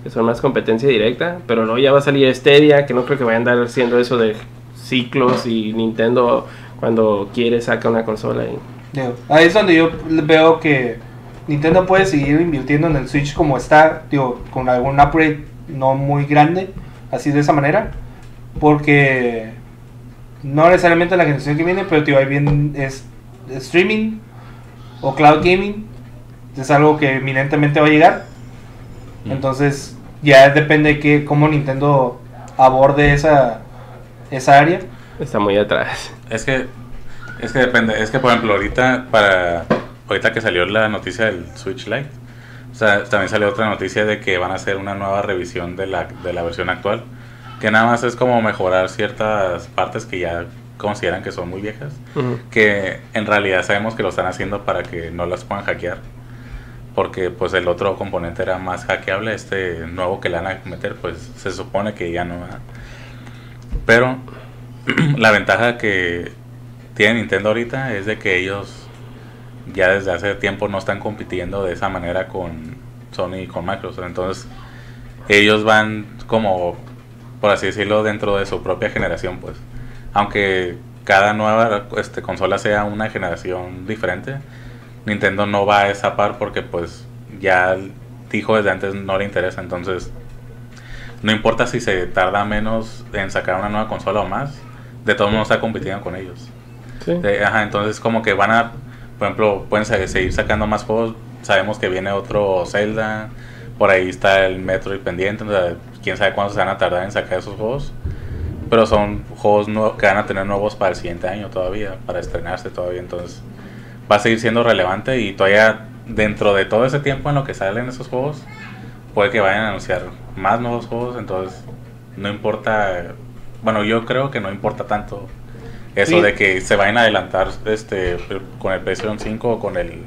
Speaker 2: que son más competencia directa, pero luego ya va a salir Stadia, que no creo que vayan a andar haciendo eso de ciclos y Nintendo cuando quiere saca una consola y...
Speaker 3: Ahí es donde yo veo que Nintendo puede seguir invirtiendo en el Switch como está, digo, con algún upgrade no muy grande, así de esa manera, porque no necesariamente la generación que viene, pero digo, ahí bien es streaming o cloud gaming, es algo que eminentemente va a llegar,
Speaker 1: Mm.
Speaker 3: entonces ya depende de que, cómo Nintendo aborde esa, esa área.
Speaker 2: Está muy atrás.
Speaker 1: Es que, es que depende, es que por ejemplo ahorita para, ahorita que salió la noticia del Switch Lite, o sea, también salió otra noticia de que van a hacer una nueva revisión de la, de la versión actual, que nada más es como mejorar ciertas partes que ya consideran que son muy viejas,
Speaker 2: Ujú.
Speaker 1: que en realidad sabemos que lo están haciendo para que no las puedan hackear, porque pues el otro componente era más hackeable, este nuevo que le van a meter pues se supone que ya no va. Pero la ventaja que tiene Nintendo ahorita es de que ellos ya desde hace tiempo no están compitiendo de esa manera con Sony y con Microsoft. Entonces ellos van como, por así decirlo, dentro de su propia generación, pues. Aunque cada nueva este, consola sea una generación diferente, Nintendo no va a esa par porque pues ya dijo desde antes no le interesa. Entonces no importa si se tarda menos en sacar una nueva consola o más, de todos modos está compitiendo con ellos.
Speaker 2: Sí.
Speaker 1: Eh, ajá, entonces como que van a, por ejemplo, pueden se- seguir sacando más juegos. Sabemos que viene otro Zelda, por ahí está el Metroid pendiente, o sea, quién sabe cuánto se van a tardar en sacar esos juegos. Pero son juegos que van a tener nuevos para el siguiente año todavía, para estrenarse todavía. Entonces va a seguir siendo relevante y todavía dentro de todo ese tiempo en lo que salen esos juegos, puede que vayan a anunciar más nuevos juegos. Entonces no importa, bueno, yo creo que no importa tanto eso
Speaker 3: Sí.
Speaker 1: de que se vayan a adelantar este con el PlayStation 5 o con el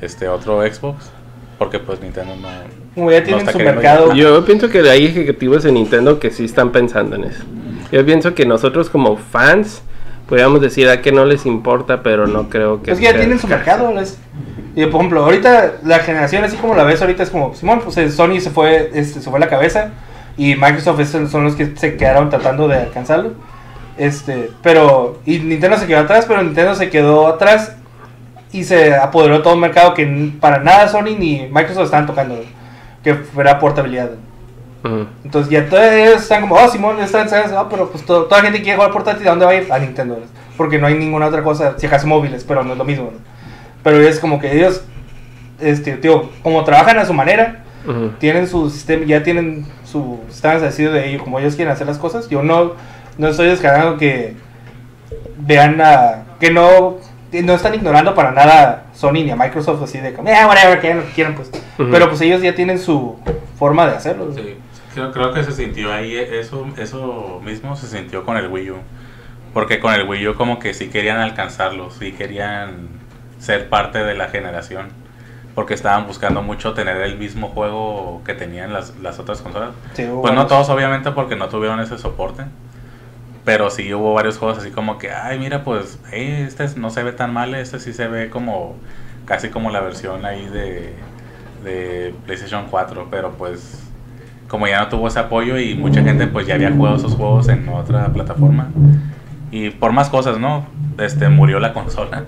Speaker 1: este otro Xbox, porque pues Nintendo no
Speaker 3: Como ya
Speaker 1: no
Speaker 3: tienen
Speaker 1: está
Speaker 3: su mercado,
Speaker 1: ya.
Speaker 2: Yo pienso que hay ejecutivos de Nintendo que sí están pensando en eso. Yo pienso que nosotros como fans podríamos decir a que no les importa, pero no creo que...
Speaker 3: Es que ya tienen su mercado. les- Y por ejemplo, ahorita la generación así como la ves ahorita es como, Simón, pues eh, Sony se fue, este, se fue la cabeza y Microsoft es el- son los que se quedaron tratando de alcanzarlo. Este, pero, y Nintendo se quedó atrás, pero Nintendo se quedó atrás y se apoderó de todo un mercado que para nada Sony ni Microsoft estaban tocando, que fuera portabilidad. Entonces ya todos ellos están como, oh Simón, están. Ah, pero pues to- toda la gente quiere jugar portátil, ¿a dónde va a ir? A Nintendo, ¿no? porque no hay ninguna otra cosa, si acaso móviles, pero no es lo mismo. ¿no? Pero es como que ellos, este, tío, como trabajan a su manera, tienen su sistema, ya tienen su sistema establecido de ellos, como ellos quieren hacer las cosas. Yo no, no estoy descargando que vean a, que no, que no están ignorando para nada Sony ni a Microsoft así de como, eh, whatever, que quieran, pues. Pero pues ellos ya tienen su forma de hacerlo.
Speaker 1: Sí, creo, creo que se sintió ahí, eh, eso, eso mismo se sintió con el Wii U. Porque con el Wii U como que sí querían alcanzarlo, sí querían ser parte de la generación. Porque estaban buscando mucho tener el mismo juego que tenían las, las otras consolas.
Speaker 3: Sí,
Speaker 1: Pues no
Speaker 3: varios.
Speaker 1: todos obviamente porque no tuvieron ese soporte. Pero sí hubo varios juegos así como que, ay mira pues, eh, este no se ve tan mal, este sí se ve como casi como la versión ahí de, de PlayStation 4. Pero pues como ya no tuvo ese apoyo y mucha gente pues ya había jugado esos juegos en otra plataforma. Y por más cosas, ¿no? Este, murió la consola.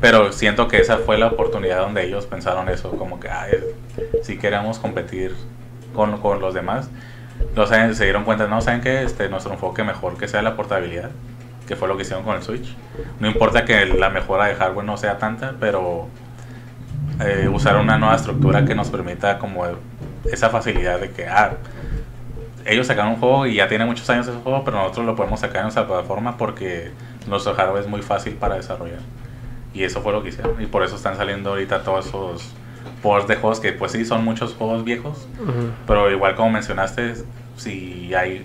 Speaker 1: Pero siento que esa fue la oportunidad donde ellos pensaron eso, como que, ay, si queremos competir con, con los demás, los, se dieron cuenta, no, ¿saben que este, nuestro enfoque mejor que sea la portabilidad, que fue lo que hicieron con el Switch. No importa que la mejora de hardware no sea tanta, pero eh, usar una nueva estructura que nos permita como esa facilidad de que, ah, ellos sacaron un juego y ya tiene muchos años ese juego, pero nosotros lo podemos sacar en nuestra plataforma porque nuestro hardware es muy fácil para desarrollar. Y eso fue lo que hicieron. Y por eso están saliendo ahorita todos esos ports de juegos que pues sí son muchos juegos viejos. Pero igual como mencionaste, si hay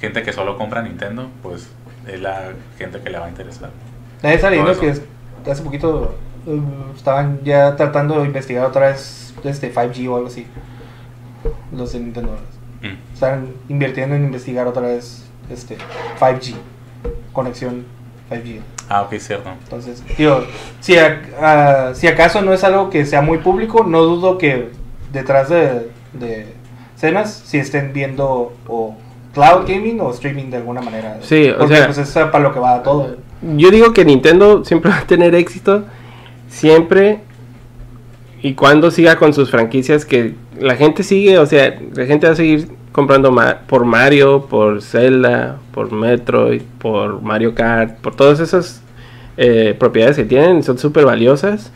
Speaker 1: gente que solo compra Nintendo, pues es la gente que le va a interesar.
Speaker 3: Nadie saliendo que hace poquito uh, estaban ya tratando de investigar otra vez este 5G o algo así. Los de Nintendo. Mm. Están invirtiendo en investigar otra vez este 5G. Conexión 5G.
Speaker 1: Ah, ok, cierto.
Speaker 3: Entonces, tío, si, si acaso no es algo que sea muy público, no dudo que detrás de, de escenas si estén viendo o cloud gaming o streaming de alguna manera.
Speaker 2: Sí,
Speaker 3: o sea, pues es para lo que va todo.
Speaker 2: Yo digo que Nintendo siempre va a tener éxito, siempre y cuando siga con sus franquicias que la gente sigue, o sea, la gente va a seguir comprando por Mario, por Zelda, por Metroid, por Mario Kart, por todas esas eh, propiedades que tienen, son súper valiosas.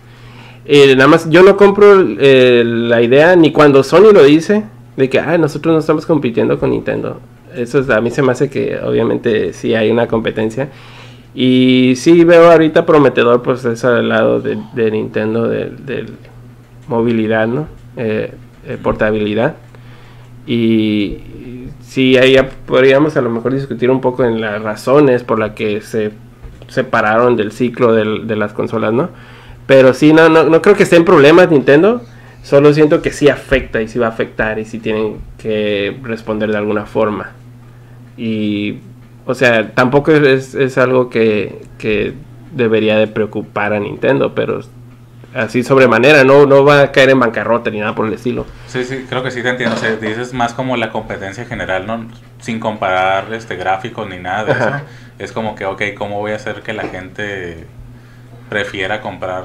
Speaker 2: Eh, nada más, yo no compro eh, la idea ni cuando Sony lo dice de que nosotros no estamos compitiendo con Nintendo. Eso a mí se me hace que obviamente sí hay una competencia. Y sí veo ahorita prometedor pues ese lado de, Nintendo, de, movilidad, ¿no? Eh, portabilidad. Y sí, ahí podríamos a lo mejor discutir un poco en las razones por las que se separaron del ciclo de las consolas, ¿no? Pero sí, no, no, no creo que estén problemas Nintendo. Solo siento que sí afecta y sí va a afectar y sí tienen que responder de alguna forma. Y, o sea, tampoco es, es algo que, que debería de preocupar a Nintendo, pero así sobremanera, no, no va a caer en bancarrota ni nada por el estilo.
Speaker 1: Sí, sí, creo que sí te entiendo. O dices más como la competencia general, ¿no? Sin comparar este gráficos ni nada de eso. Es como que, ok, ¿cómo voy a hacer que la gente prefiera comprar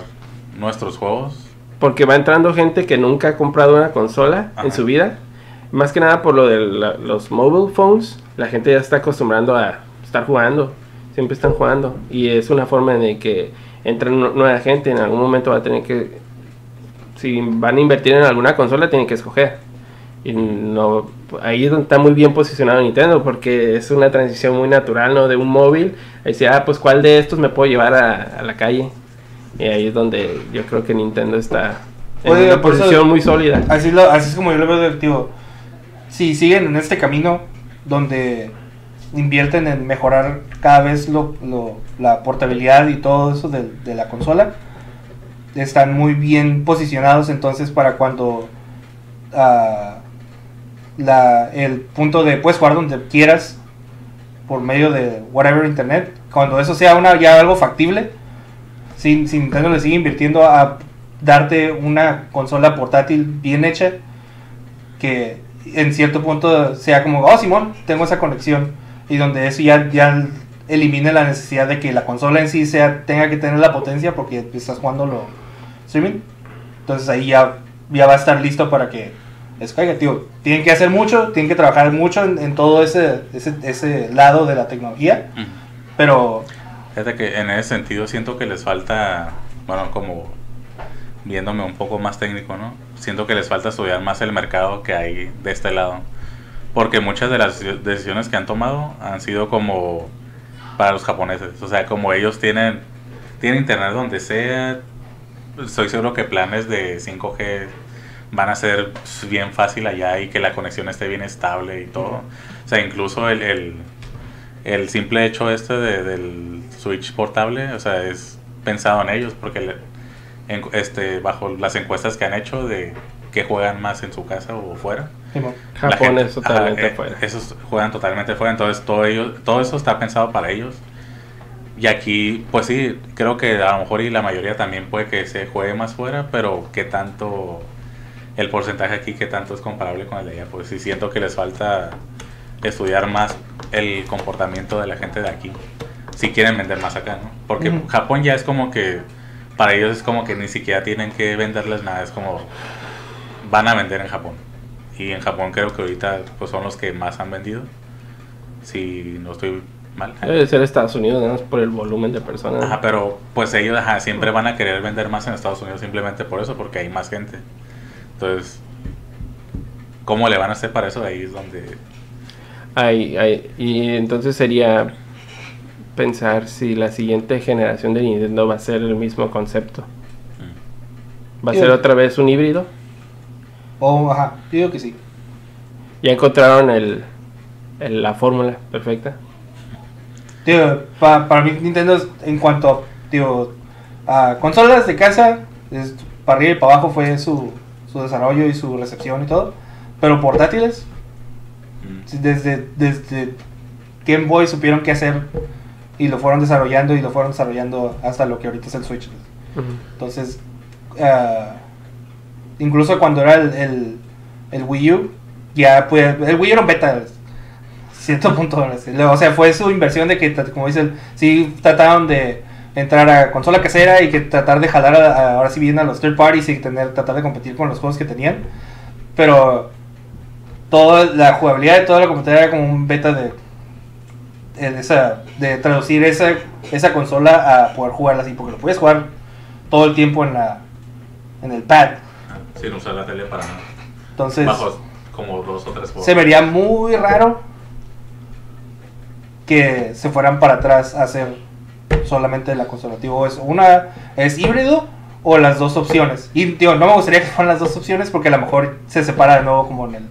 Speaker 1: nuestros juegos?
Speaker 2: Porque va entrando gente que nunca ha comprado una consola en su vida. Más que nada por lo de los mobile phones. La gente ya está acostumbrando a estar jugando. Siempre están jugando. Y es una forma de que entra nueva gente, en algún momento va a tener que, si van a invertir en alguna consola, tienen que escoger. Y no, ahí es donde está muy bien posicionado Nintendo, porque es una transición muy natural, ¿no? De un móvil, ahí dice, ah, pues cuál de estos me puedo llevar a, la calle. Y ahí es donde yo creo que Nintendo está en una posición muy sólida.
Speaker 3: Así, lo, así es como yo lo veo del tío. Si siguen en este camino donde invierten en mejorar cada vez lo, la portabilidad y todo eso de, la consola. Están muy bien posicionados entonces para cuando ah, la, el punto de puedes jugar donde quieras por medio de whatever internet. Cuando eso sea una, ya algo factible, sin, sin Nintendo le sigue invirtiendo a darte una consola portátil bien hecha que en cierto punto sea como, oh Simón, tengo esa conexión y donde eso ya, ya elimine la necesidad de que la consola en sí sea, tenga que tener la potencia porque estás jugando lo streaming. Entonces ahí ya, ya va a estar listo para que eso caiga, tío. Tienen que hacer mucho, tienen que trabajar mucho en, todo ese, ese, ese, lado de la tecnología, pero...
Speaker 1: Fíjate que en ese sentido siento que les falta, bueno, como viéndome un poco más técnico, ¿no? Siento que les falta estudiar más el mercado que hay de este lado. Porque muchas de las decisiones que han tomado han sido como para los japoneses. O sea, como ellos tienen, tienen internet donde sea, estoy seguro que planes de 5G van a ser bien fácil allá y que la conexión esté bien estable y todo. O sea, incluso el, el, simple hecho este del Switch portable, o sea, es pensado en ellos porque este, bajo las encuestas que han hecho de que juegan más en su casa o fuera.
Speaker 2: Japón es totalmente
Speaker 1: eh, fuera. Esos juegan totalmente fuera, entonces todo, ello, todo eso está pensado para ellos. Y aquí, pues sí, creo que a lo mejor y la mayoría también puede que se juegue más fuera, pero qué tanto, el porcentaje aquí, qué tanto es comparable con el de allá. Pues sí siento que les falta estudiar más el comportamiento de la gente de aquí, si quieren vender más acá, ¿no? Porque Japón ya es como que, para ellos es como que ni siquiera tienen que venderles nada, es como van a vender en Japón. Y en Japón creo que ahorita pues, son los que más han vendido. Si no estoy mal.
Speaker 2: Debe ser Estados Unidos, nada más por el volumen de personas.
Speaker 1: Ajá, pero pues ellos ajá, siempre van a querer vender más en Estados Unidos simplemente por eso, porque hay más gente. Entonces, ¿cómo le van a hacer para eso? Ahí es donde...
Speaker 2: Ay, ay, y entonces sería pensar si la siguiente generación de Nintendo va a ser el mismo concepto.
Speaker 1: mm,
Speaker 2: ¿Va a ser otra vez un híbrido?
Speaker 3: O, ajá, yo digo que sí.
Speaker 2: Ya encontraron el, el- la fórmula perfecta.
Speaker 3: Tío, pa- para mí Nintendo es- en cuanto a, tío, a consolas de casa, es- para arriba y para abajo fue su, su desarrollo y su recepción y todo. Pero portátiles,
Speaker 1: mm.
Speaker 3: desde, desde Game Boy supieron qué hacer y lo fueron desarrollando y lo fueron desarrollando hasta lo que ahorita es el Switch. Entonces, ah, incluso cuando era el, el, Wii U, ya pues, el Wii U era un beta, cierto punto. O sea, fue su inversión de que, como dicen, sí trataron de entrar a consola casera y que tratar de jalar a- ahora sí bien a los third parties y tener, tratar de competir con los juegos que tenían. Pero toda la jugabilidad de toda la computadora era como un beta de, de, esa, de traducir esa, esa consola a poder jugarla así, porque lo puedes jugar todo el tiempo en la en el pad.
Speaker 1: Sin usar la tele para nada.
Speaker 3: Entonces
Speaker 1: Bajo como dos o tres juegos.
Speaker 3: se vería muy raro que se fueran para atrás a hacer solamente la consola. Digo, es una es híbrido o las dos opciones. Y digo, no me gustaría que fueran las dos opciones porque a lo mejor se separa de nuevo como en el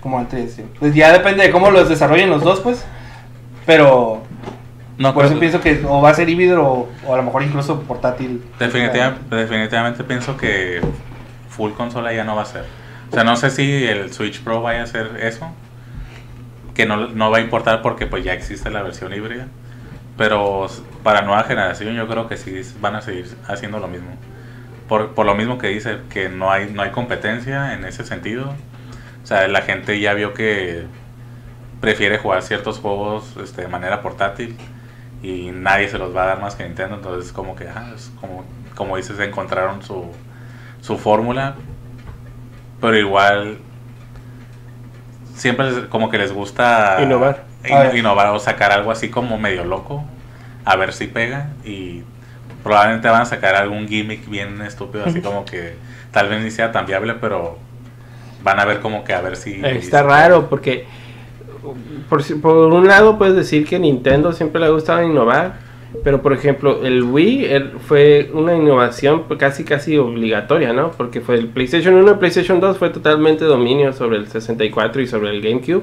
Speaker 3: como en el 3D. Pues ya depende de cómo los desarrollen los dos, pues. Pero
Speaker 1: No,
Speaker 3: por eso
Speaker 1: creo-
Speaker 3: pienso que o va a ser híbrido o, o a lo mejor incluso portátil.
Speaker 1: Definitiva- definitivamente pienso que full consola ya no va a ser. O sea, no sé si el Switch Pro vaya a hacer eso. Que no, no va a importar porque pues ya existe la versión híbrida. Pero para nueva generación yo creo que sí van a seguir haciendo lo mismo. Por, por lo mismo que dice, que no hay, no hay competencia en ese sentido. O sea, la gente ya vio que prefiere jugar ciertos juegos este, de manera portátil y nadie se los va a dar más que Nintendo, entonces como que, ah, es como, como dices, encontraron su, su fórmula, pero igual siempre les- como que les gusta
Speaker 2: Innovar.
Speaker 1: in-
Speaker 3: A ver.
Speaker 1: innovar o sacar algo así como medio loco, a ver si pega y probablemente van a sacar algún gimmick bien estúpido, así como que tal vez ni sea tan viable, pero van a ver como que a ver si...
Speaker 2: Está raro porque por, si- por un lado puedes decir que Nintendo siempre le ha gustado innovar, pero por ejemplo el Wii fue una innovación pues, casi casi obligatoria, ¿no? Porque fue el PlayStation 1 y PlayStation 2 fue totalmente dominio sobre el 64 y sobre el GameCube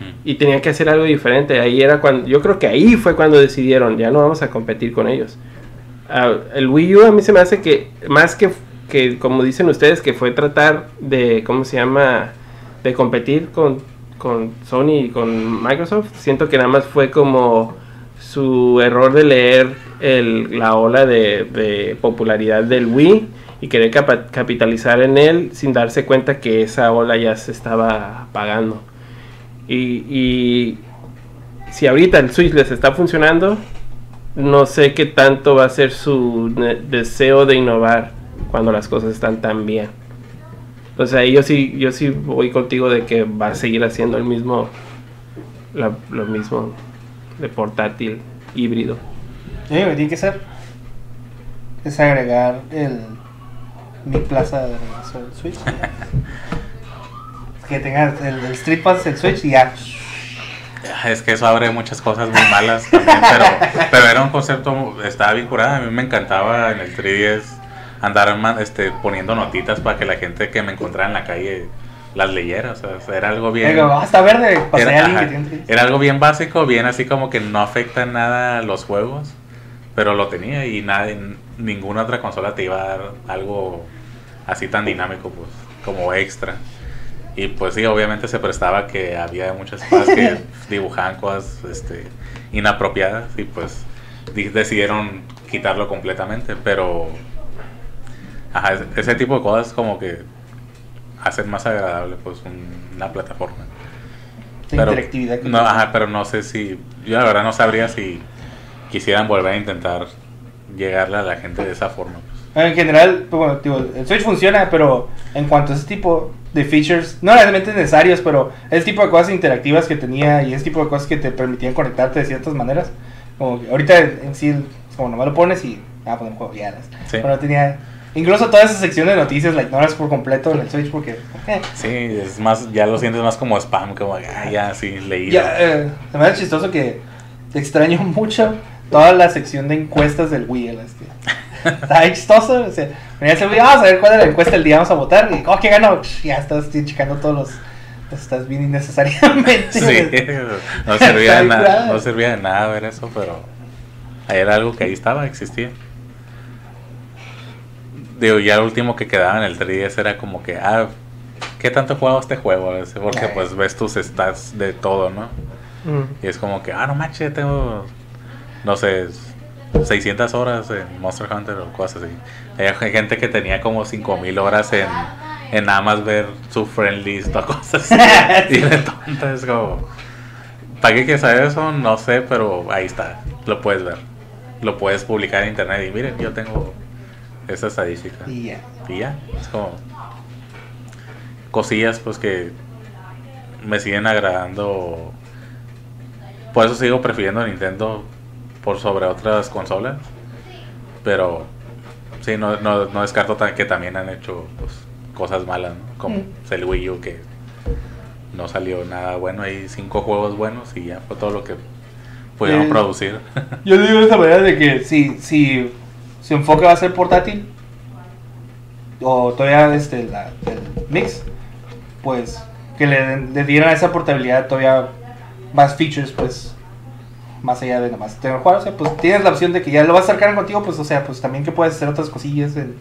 Speaker 1: Mm.
Speaker 2: y tenían que hacer algo diferente. Ahí era cuando yo creo que ahí fue cuando decidieron, ya no vamos a competir con ellos. Ah, el Wii U a mí se me hace que más que que como dicen ustedes que fue tratar de cómo se llama de competir con, con Sony y con Microsoft, siento que nada más fue como su error de leer la ola de, popularidad del Wii y querer capitalizar en él sin darse cuenta que esa ola ya se estaba apagando. Y, si ahorita el Switch les está funcionando, no sé qué tanto va a ser su deseo de innovar cuando las cosas están tan bien. Entonces ahí yo sí, yo sí voy contigo de que va a seguir haciendo el mismo, lo mismo de portátil híbrido.
Speaker 3: Sí, lo que tiene que ser es agregar el mi plaza de regreso del Switch. que tenga el, el Street Pass, el Switch y ya.
Speaker 1: Es que eso abre muchas cosas muy malas también, pero, pero era un concepto, estaba bien curada, a mí me encantaba en el 3DS andar este, poniendo notitas para que la gente que me encontrara en la calle las leyera, o sea, era algo bien...
Speaker 3: Hasta verde,
Speaker 1: Era, ajá,
Speaker 3: que tiene 3DS.
Speaker 1: era algo bien básico, bien así como que no afecta en nada a los juegos, pero lo tenía y nadie, ninguna otra consola te iba a dar algo así tan dinámico, pues, como extra. Y pues sí, obviamente se prestaba que había muchas cosas que dibujaban cosas este, inapropiadas y pues di- decidieron quitarlo completamente, pero ajá, ese tipo de cosas como que hacen más agradable pues un- una plataforma.
Speaker 3: De
Speaker 1: Pero,
Speaker 3: interactividad. que
Speaker 1: no, ajá, pero no sé si. Yo la verdad no sabría si quisieran volver a intentar llegarle a la gente de esa forma. pues.
Speaker 3: En general, pues, bueno, digo, el Switch funciona, pero en cuanto a ese tipo de features, no realmente necesarios, pero ese tipo de cosas interactivas que tenía y ese tipo de cosas que te permitían conectarte de ciertas maneras. Como que ahorita en sí, como nomás lo pones y ah, poner juego ya.
Speaker 1: Sí.
Speaker 3: Pero incluso Incluso toda esa sección de noticias la ignoras por completo en el Switch porque... eh,
Speaker 1: Sí, es más, ya lo sientes más como spam, como, ah, ya, sí, leí.
Speaker 3: Ya, eh, se me hace chistoso que extraño mucho toda la sección de encuestas del Wii. Está chistoso. O sea, venía Wii, vamos a ver cuál es la encuesta del día, vamos a votar. Y, oh, ¿qué ganó? Ya estás checando todos los. Estás bien innecesariamente.
Speaker 1: Sí, no servía, de nada, no servía de nada ver eso, pero era algo que ahí estaba, existía. Digo, ya el último que quedaba en el 3DS era como que, ah, ¿qué tanto he jugado este juego? Porque
Speaker 3: Ay.
Speaker 1: pues ves tus stats de todo, ¿no?
Speaker 2: Mm.
Speaker 1: Y es como que, ah, no manches, tengo, no sé, 600 horas en Monster Hunter o cosas así. Hay gente que tenía como 5000 horas en, en nada más ver su friend list o cosas así. y de tonta, es como, ¿para qué quieres saber eso? No sé, pero ahí está, lo puedes ver. Lo puedes publicar en internet y miren, yo tengo esa estadística.
Speaker 3: Y ya.
Speaker 1: Y ya, es como cosillas pues que me siguen agradando. Por eso sigo prefiriendo Nintendo por sobre otras consolas. Pero sí, no, no, no descarto que también han hecho pues, cosas malas, ¿no? Como
Speaker 3: Mm.
Speaker 1: el Wii U que no salió nada bueno. Hay cinco juegos buenos y ya fue todo lo que pudieron
Speaker 3: Eh,
Speaker 1: producir.
Speaker 3: Yo digo de esta manera de que si, si su enfoque va a ser portátil o todavía este, la, el mix, pues que le, le dieran a esa portabilidad todavía más features, pues más allá de nomás tener jugar, o sea, pues tienes la opción de que ya lo vas a acercar contigo, pues o sea, pues también que puedes hacer otras cosillas, en-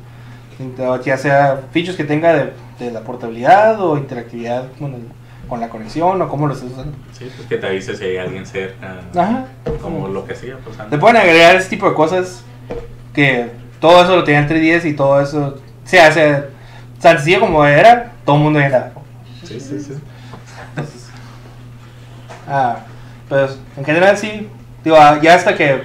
Speaker 3: en- ya sea features que tenga de, de la portabilidad o interactividad con, el- con la conexión o cómo lo estés usando.
Speaker 1: sí, pues que te avise si hay alguien cerca.
Speaker 3: Ajá.
Speaker 1: Como lo que sea, pues antes.
Speaker 3: pueden agregar ese tipo de cosas que todo eso lo tenía el 3DS y todo eso se hace tan sencillo como era, todo el mundo ya era.
Speaker 1: Sí, sí, sí.
Speaker 3: Ah, pues en general sí, digo, ah, ya hasta que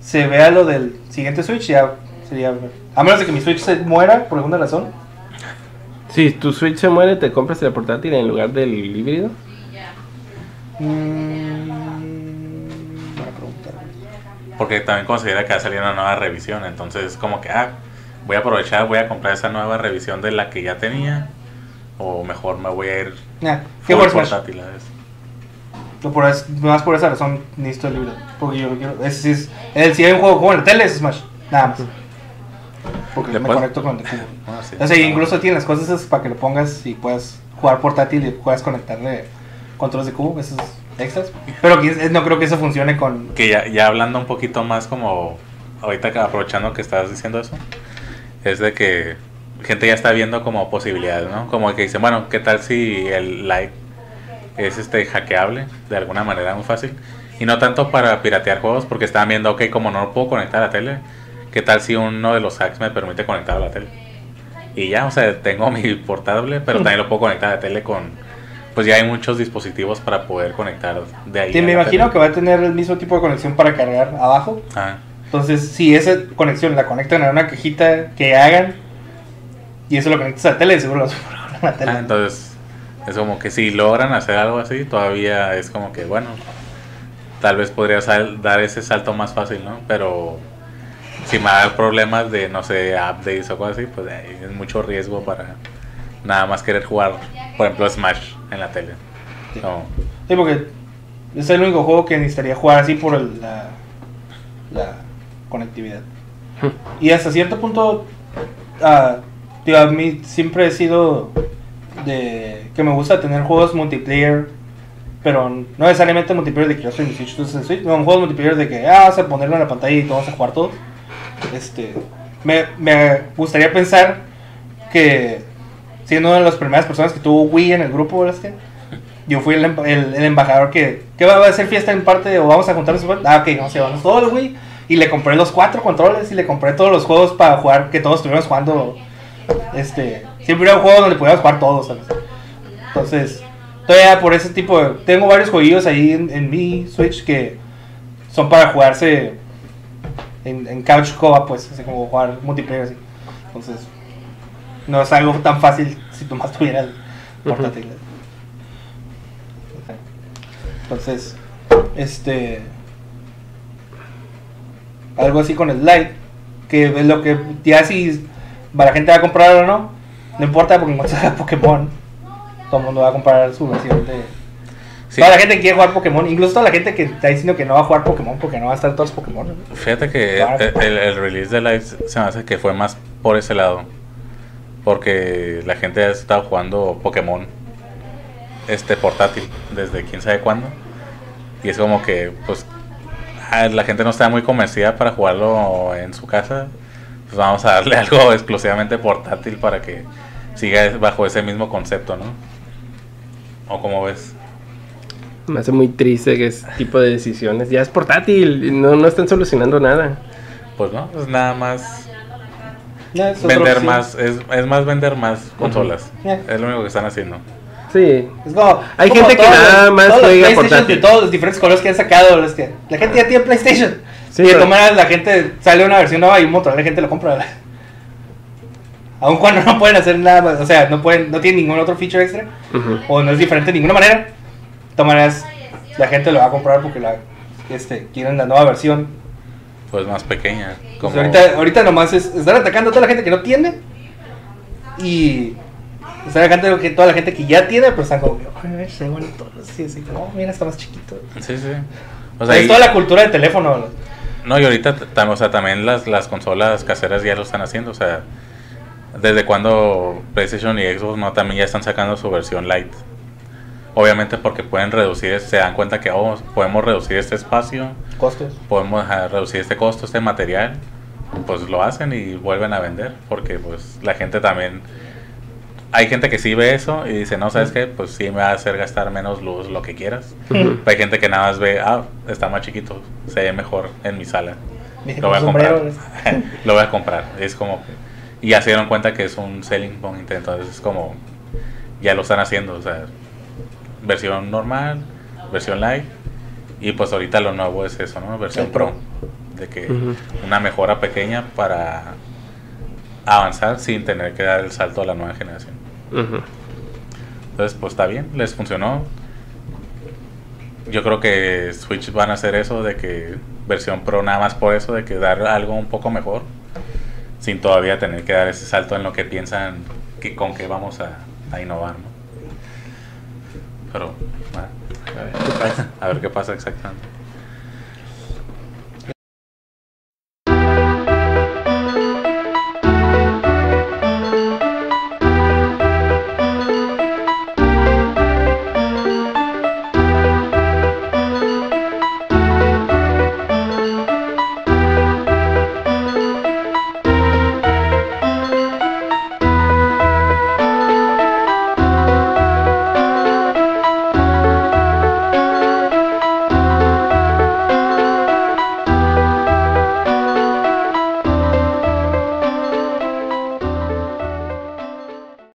Speaker 3: se vea lo del siguiente Switch ya sería, a menos de que mi Switch se muera por alguna razón.
Speaker 2: Si tu Switch se muere, ¿te compras el portátil en lugar del híbrido?
Speaker 3: Mm,
Speaker 1: Porque también considera que va a salir una nueva revisión. Entonces, como que, ah, voy a aprovechar, voy a comprar esa nueva revisión de la que ya tenía. O mejor me voy a ir
Speaker 3: Nah, ¿Qué por
Speaker 1: portátil a eso.
Speaker 3: No, por es- más por esa razón necesito el libro. Porque yo quiero. Ese sí es. El, si hay un juego como en la tele es Smash. Nada más. Porque me conecto con el de cubo.
Speaker 1: Ah, sí.
Speaker 3: O sea, incluso tiene las cosas esas para que lo pongas y puedas jugar portátil y puedas conectarle controles de cubo, esos extras. Pero no creo que eso funcione con.
Speaker 1: Que ya, ya hablando un poquito más como, ahorita aprovechando que estás diciendo eso, es de que gente ya está viendo como posibilidades, ¿no? Como que dicen, bueno, ¿qué tal si el like es este hackeable de alguna manera muy fácil? Y no tanto para piratear juegos, porque estaban viendo, ok, como no lo puedo conectar a la tele, ¿qué tal si uno de los hacks me permite conectar a la tele? Y ya, o sea, tengo mi portable, pero también lo puedo conectar a la tele con... Pues ya hay muchos dispositivos para poder conectar de ahí. A
Speaker 3: me imagino
Speaker 1: tele.
Speaker 3: que va a tener el mismo tipo de conexión para cargar abajo.
Speaker 1: Ah.
Speaker 3: Entonces, si esa conexión la conectan a una cajita que hagan y eso lo conectas a la tele, seguro lo vas a la tele.
Speaker 1: Ah, entonces, es como que si logran hacer algo así, todavía es como que, bueno, tal vez podría sal- dar ese salto más fácil, ¿no? Pero si me va a dar problemas de, no sé, updates o cosas así, pues ahí es mucho riesgo para nada más querer jugar, por ejemplo, Smash en la tele.
Speaker 3: Sí.
Speaker 1: No,
Speaker 3: Sí, porque es el único juego que necesitaría jugar así por el- la, la conectividad. Y hasta cierto punto, ah, digo, a mí siempre he sido de que me gusta tener juegos multiplayer, pero no necesariamente multiplayer de que yo soy mi Switch, tú estás en Switch, no, un juego multiplayer de que ah, vas a ponerlo en la pantalla y todos a jugar todos. Este, me, me gustaría pensar que siendo una de las primeras personas que tuvo Wii en el grupo, este, yo fui el, el- el embajador que, que va a hacer fiesta en parte o vamos a juntarnos. Ah, ok, vamos a llevarnos todo el Wii. Y le compré los cuatro controles y le compré todos los juegos para jugar, que todos estuviéramos jugando. Este, siempre era un juego donde pudiéramos jugar todos, ¿sabes? Entonces, todavía por ese tipo de. Tengo varios jueguillos ahí en, mi Switch que son para jugarse en, couch co pues, así como jugar multiplayer así. Entonces, no es algo tan fácil si tú más tuvieras portátil. Entonces, este. Algo así con el Lite, que es lo que ya si la gente va a comprar o no, no importa porque encuentra Pokémon. Todo el mundo va a comprar su versión de.
Speaker 1: Sí.
Speaker 3: Toda la gente que quiere jugar Pokémon, incluso toda la gente que está diciendo que no va a jugar Pokémon porque no va a estar todos los Pokémon.
Speaker 1: Fíjate que el, el- el release de Live se me hace que fue más por ese lado. Porque la gente ha estado jugando Pokémon este portátil desde quién sabe cuándo. Y es como que, pues, ah, la gente no está muy convencida para jugarlo en su casa. Pues vamos a darle algo exclusivamente portátil para que siga bajo ese mismo concepto, ¿no? ¿O como ves?
Speaker 2: Me hace muy triste que ese tipo de decisiones. Ya es portátil, no, no están solucionando nada.
Speaker 1: Pues no, es nada más
Speaker 3: Es
Speaker 1: vender más, es, es más vender más consolas.
Speaker 3: Ya.
Speaker 1: Es lo único que están haciendo.
Speaker 2: Sí.
Speaker 3: Es como-
Speaker 2: Hay
Speaker 3: como
Speaker 2: gente que nada
Speaker 3: los-
Speaker 2: más
Speaker 3: todos los
Speaker 2: juega
Speaker 3: PlayStation de todos los diferentes colores que han sacado. Los que, la gente ya tiene PlayStation.
Speaker 2: Sí,
Speaker 3: y de todas maneras la gente sale una versión nueva y un montón de gente lo compra. Aun cuando no pueden hacer nada más, o sea, no pueden, no tienen ningún otro feature extra
Speaker 2: Ujú.
Speaker 3: o no es diferente de ninguna manera. De todas maneras, la gente lo va a comprar porque la, este, quieren la nueva versión.
Speaker 1: Pues más pequeña.
Speaker 3: Pues
Speaker 1: Como,
Speaker 3: ahorita, ahorita nomás es, están atacando a toda la gente que no tiene y están atacando a que- toda la gente que ya tiene, pero están como, ay, se ven bonitos, así, así, como, "Oh, mira, está más chiquito.
Speaker 1: Sí, sí. O sea,
Speaker 3: es
Speaker 1: y-
Speaker 3: toda la cultura de teléfono.
Speaker 1: no, y ahorita o sea, también las, las consolas caseras ya lo están haciendo. O sea, desde cuando PlayStation y Xbox no también ya están sacando su versión light. Obviamente porque pueden reducir, se dan cuenta que oh, podemos reducir este espacio,
Speaker 3: Costos.
Speaker 1: podemos reducir este costo, este material, pues lo hacen y vuelven a vender, porque pues la gente también, hay gente que sí ve eso y dice, no, ¿sabes qué? Pues sí me va a hacer gastar menos luz, lo que quieras.
Speaker 2: Ujú.
Speaker 1: Hay gente que nada más ve, ah, está más chiquito, se ve mejor en mi sala. Lo voy a comprar. lo voy a comprar. Es como que- y ya se dieron cuenta que es un selling point, entonces es como ya lo están haciendo, o sea, versión normal, versión light y pues ahorita lo nuevo es eso, ¿no? Versión pro,
Speaker 3: Pro.
Speaker 1: de que una mejora pequeña para avanzar sin tener que dar el salto a la nueva generación. Entonces, pues está bien, les funcionó. Yo creo que Switch van a hacer eso de que versión Pro nada más por eso, de que dar algo un poco mejor, sin todavía tener que dar ese salto en lo que piensan que con qué vamos a, a innovar, ¿no? Pero, bueno, a ver, a ver qué pasa exactamente.